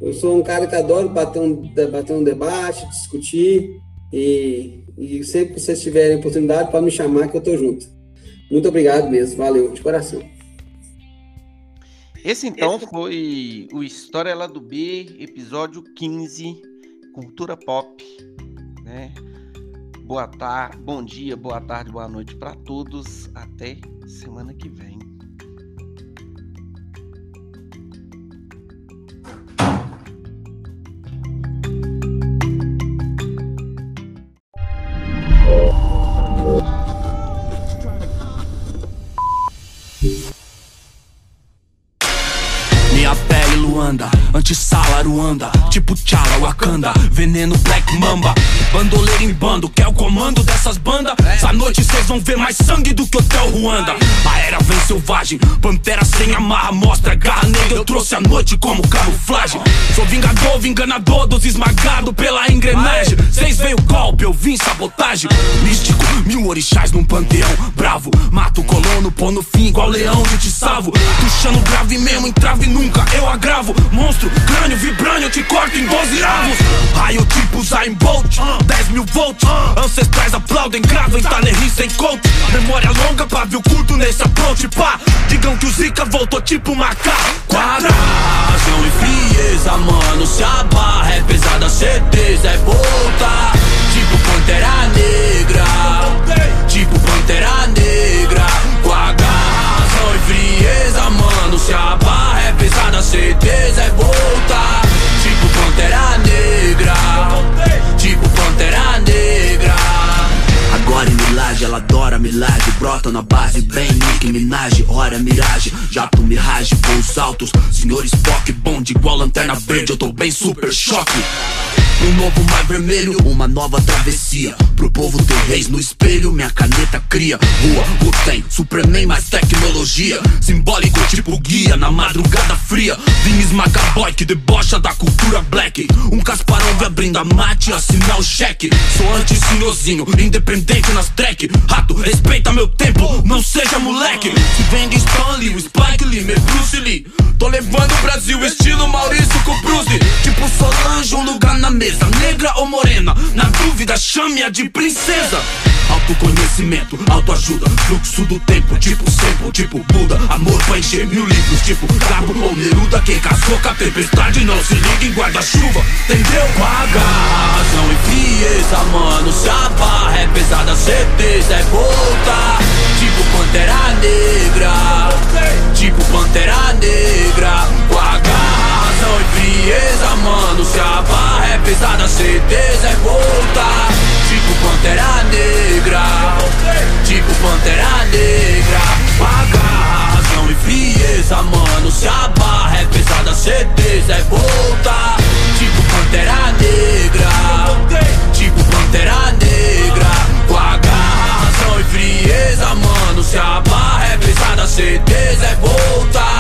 Eu sou um cara que adoro bater um, bater um debate, discutir, e, e sempre que vocês tiverem oportunidade, pode me chamar que eu estou junto. Muito obrigado mesmo, valeu, de coração. Esse então foi o História lá do B, episódio 15, Cultura Pop, né? Boa tarde, bom dia, boa tarde, boa noite para todos. Até semana que vem. Antissala, Ruanda, tipo Tchala, Wakanda Veneno Black Mamba Bandoleiro em bando, quer o comando dessas bandas? Essa noite cês vão ver mais sangue do que Hotel Ruanda. A era vem selvagem, pantera sem amarra Mostra garra negra, eu trouxe a noite como camuflagem. Sou vingador, enganador dos esmagado pela engrenagem. Cês veio golpe, eu vim sabotagem. Místico, mil orixás num panteão Bravo, mato o colono, pô no fim igual leão, eu te salvo. Tuxando grave mesmo, entrave nunca, eu agravo. Monstro monstro Crânio vibrânio, te corto em 12 avos. Raio tipo Zayn Bolt 10 mil volts. Ancestrais aplaudem, gravam em sem coach. Memória longa, pavio curto nesse approach. Pá, digam que o Zika voltou tipo macaco Quadração e frieza, mano. Se a barra é pesada, certeza é voltar mirage Voos altos, senhor Bonde igual lanterna verde, eu tô bem super choque. Um novo mar vermelho, uma nova travessia. Pro povo ter reis no espelho, minha caneta cria. Rua, tem, Superman mais tecnologia. Simbólico tipo guia na madrugada fria. Vim esmagar boy que debocha da cultura black. Um Kasparov abrindo a mate assinar o cheque. Sou anti-senhorzinho, independente nas track. Rato, respeita meu tempo, não seja moleque. Se vende Stanley, o Spike Lee, meu Bruce Lee. Tô levando o Brasil estilo Maurício com Bruce. Tipo Solange, um lugar na mesa. Negra ou morena Na dúvida, chame-a de princesa. Autoconhecimento, autoajuda, fluxo do tempo Tipo sempre, tipo Buda. Amor pra encher mil livros, tipo Cabo ou Neruda. Quem casou com a tempestade não se liga em guarda-chuva. Entendeu? Com a razão e frieza, mano Se a barra é pesada, certeza é voltar Tipo Pantera Negra. Tipo Pantera Negra. Com e frieza, mano Se a barra é pesada, certeza é voltar Tipo Pantera Negra. Tipo Pantera Negra. Paga razão e frieza, mano Se a barra é pesada, certeza é voltar Tipo Pantera Negra. Tipo Pantera Negra. Com razão e frieza, mano Se a barra é pesada, certeza é voltar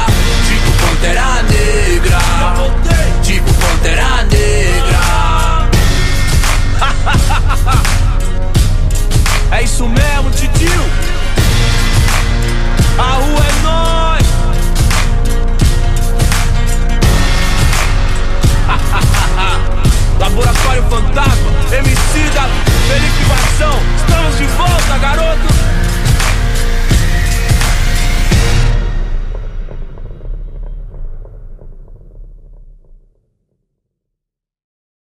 isso mesmo, titio. A rua é nós. [LAUGHS] Laboratório Fantasma, MC da Felipe Vação. Estamos de volta, garoto.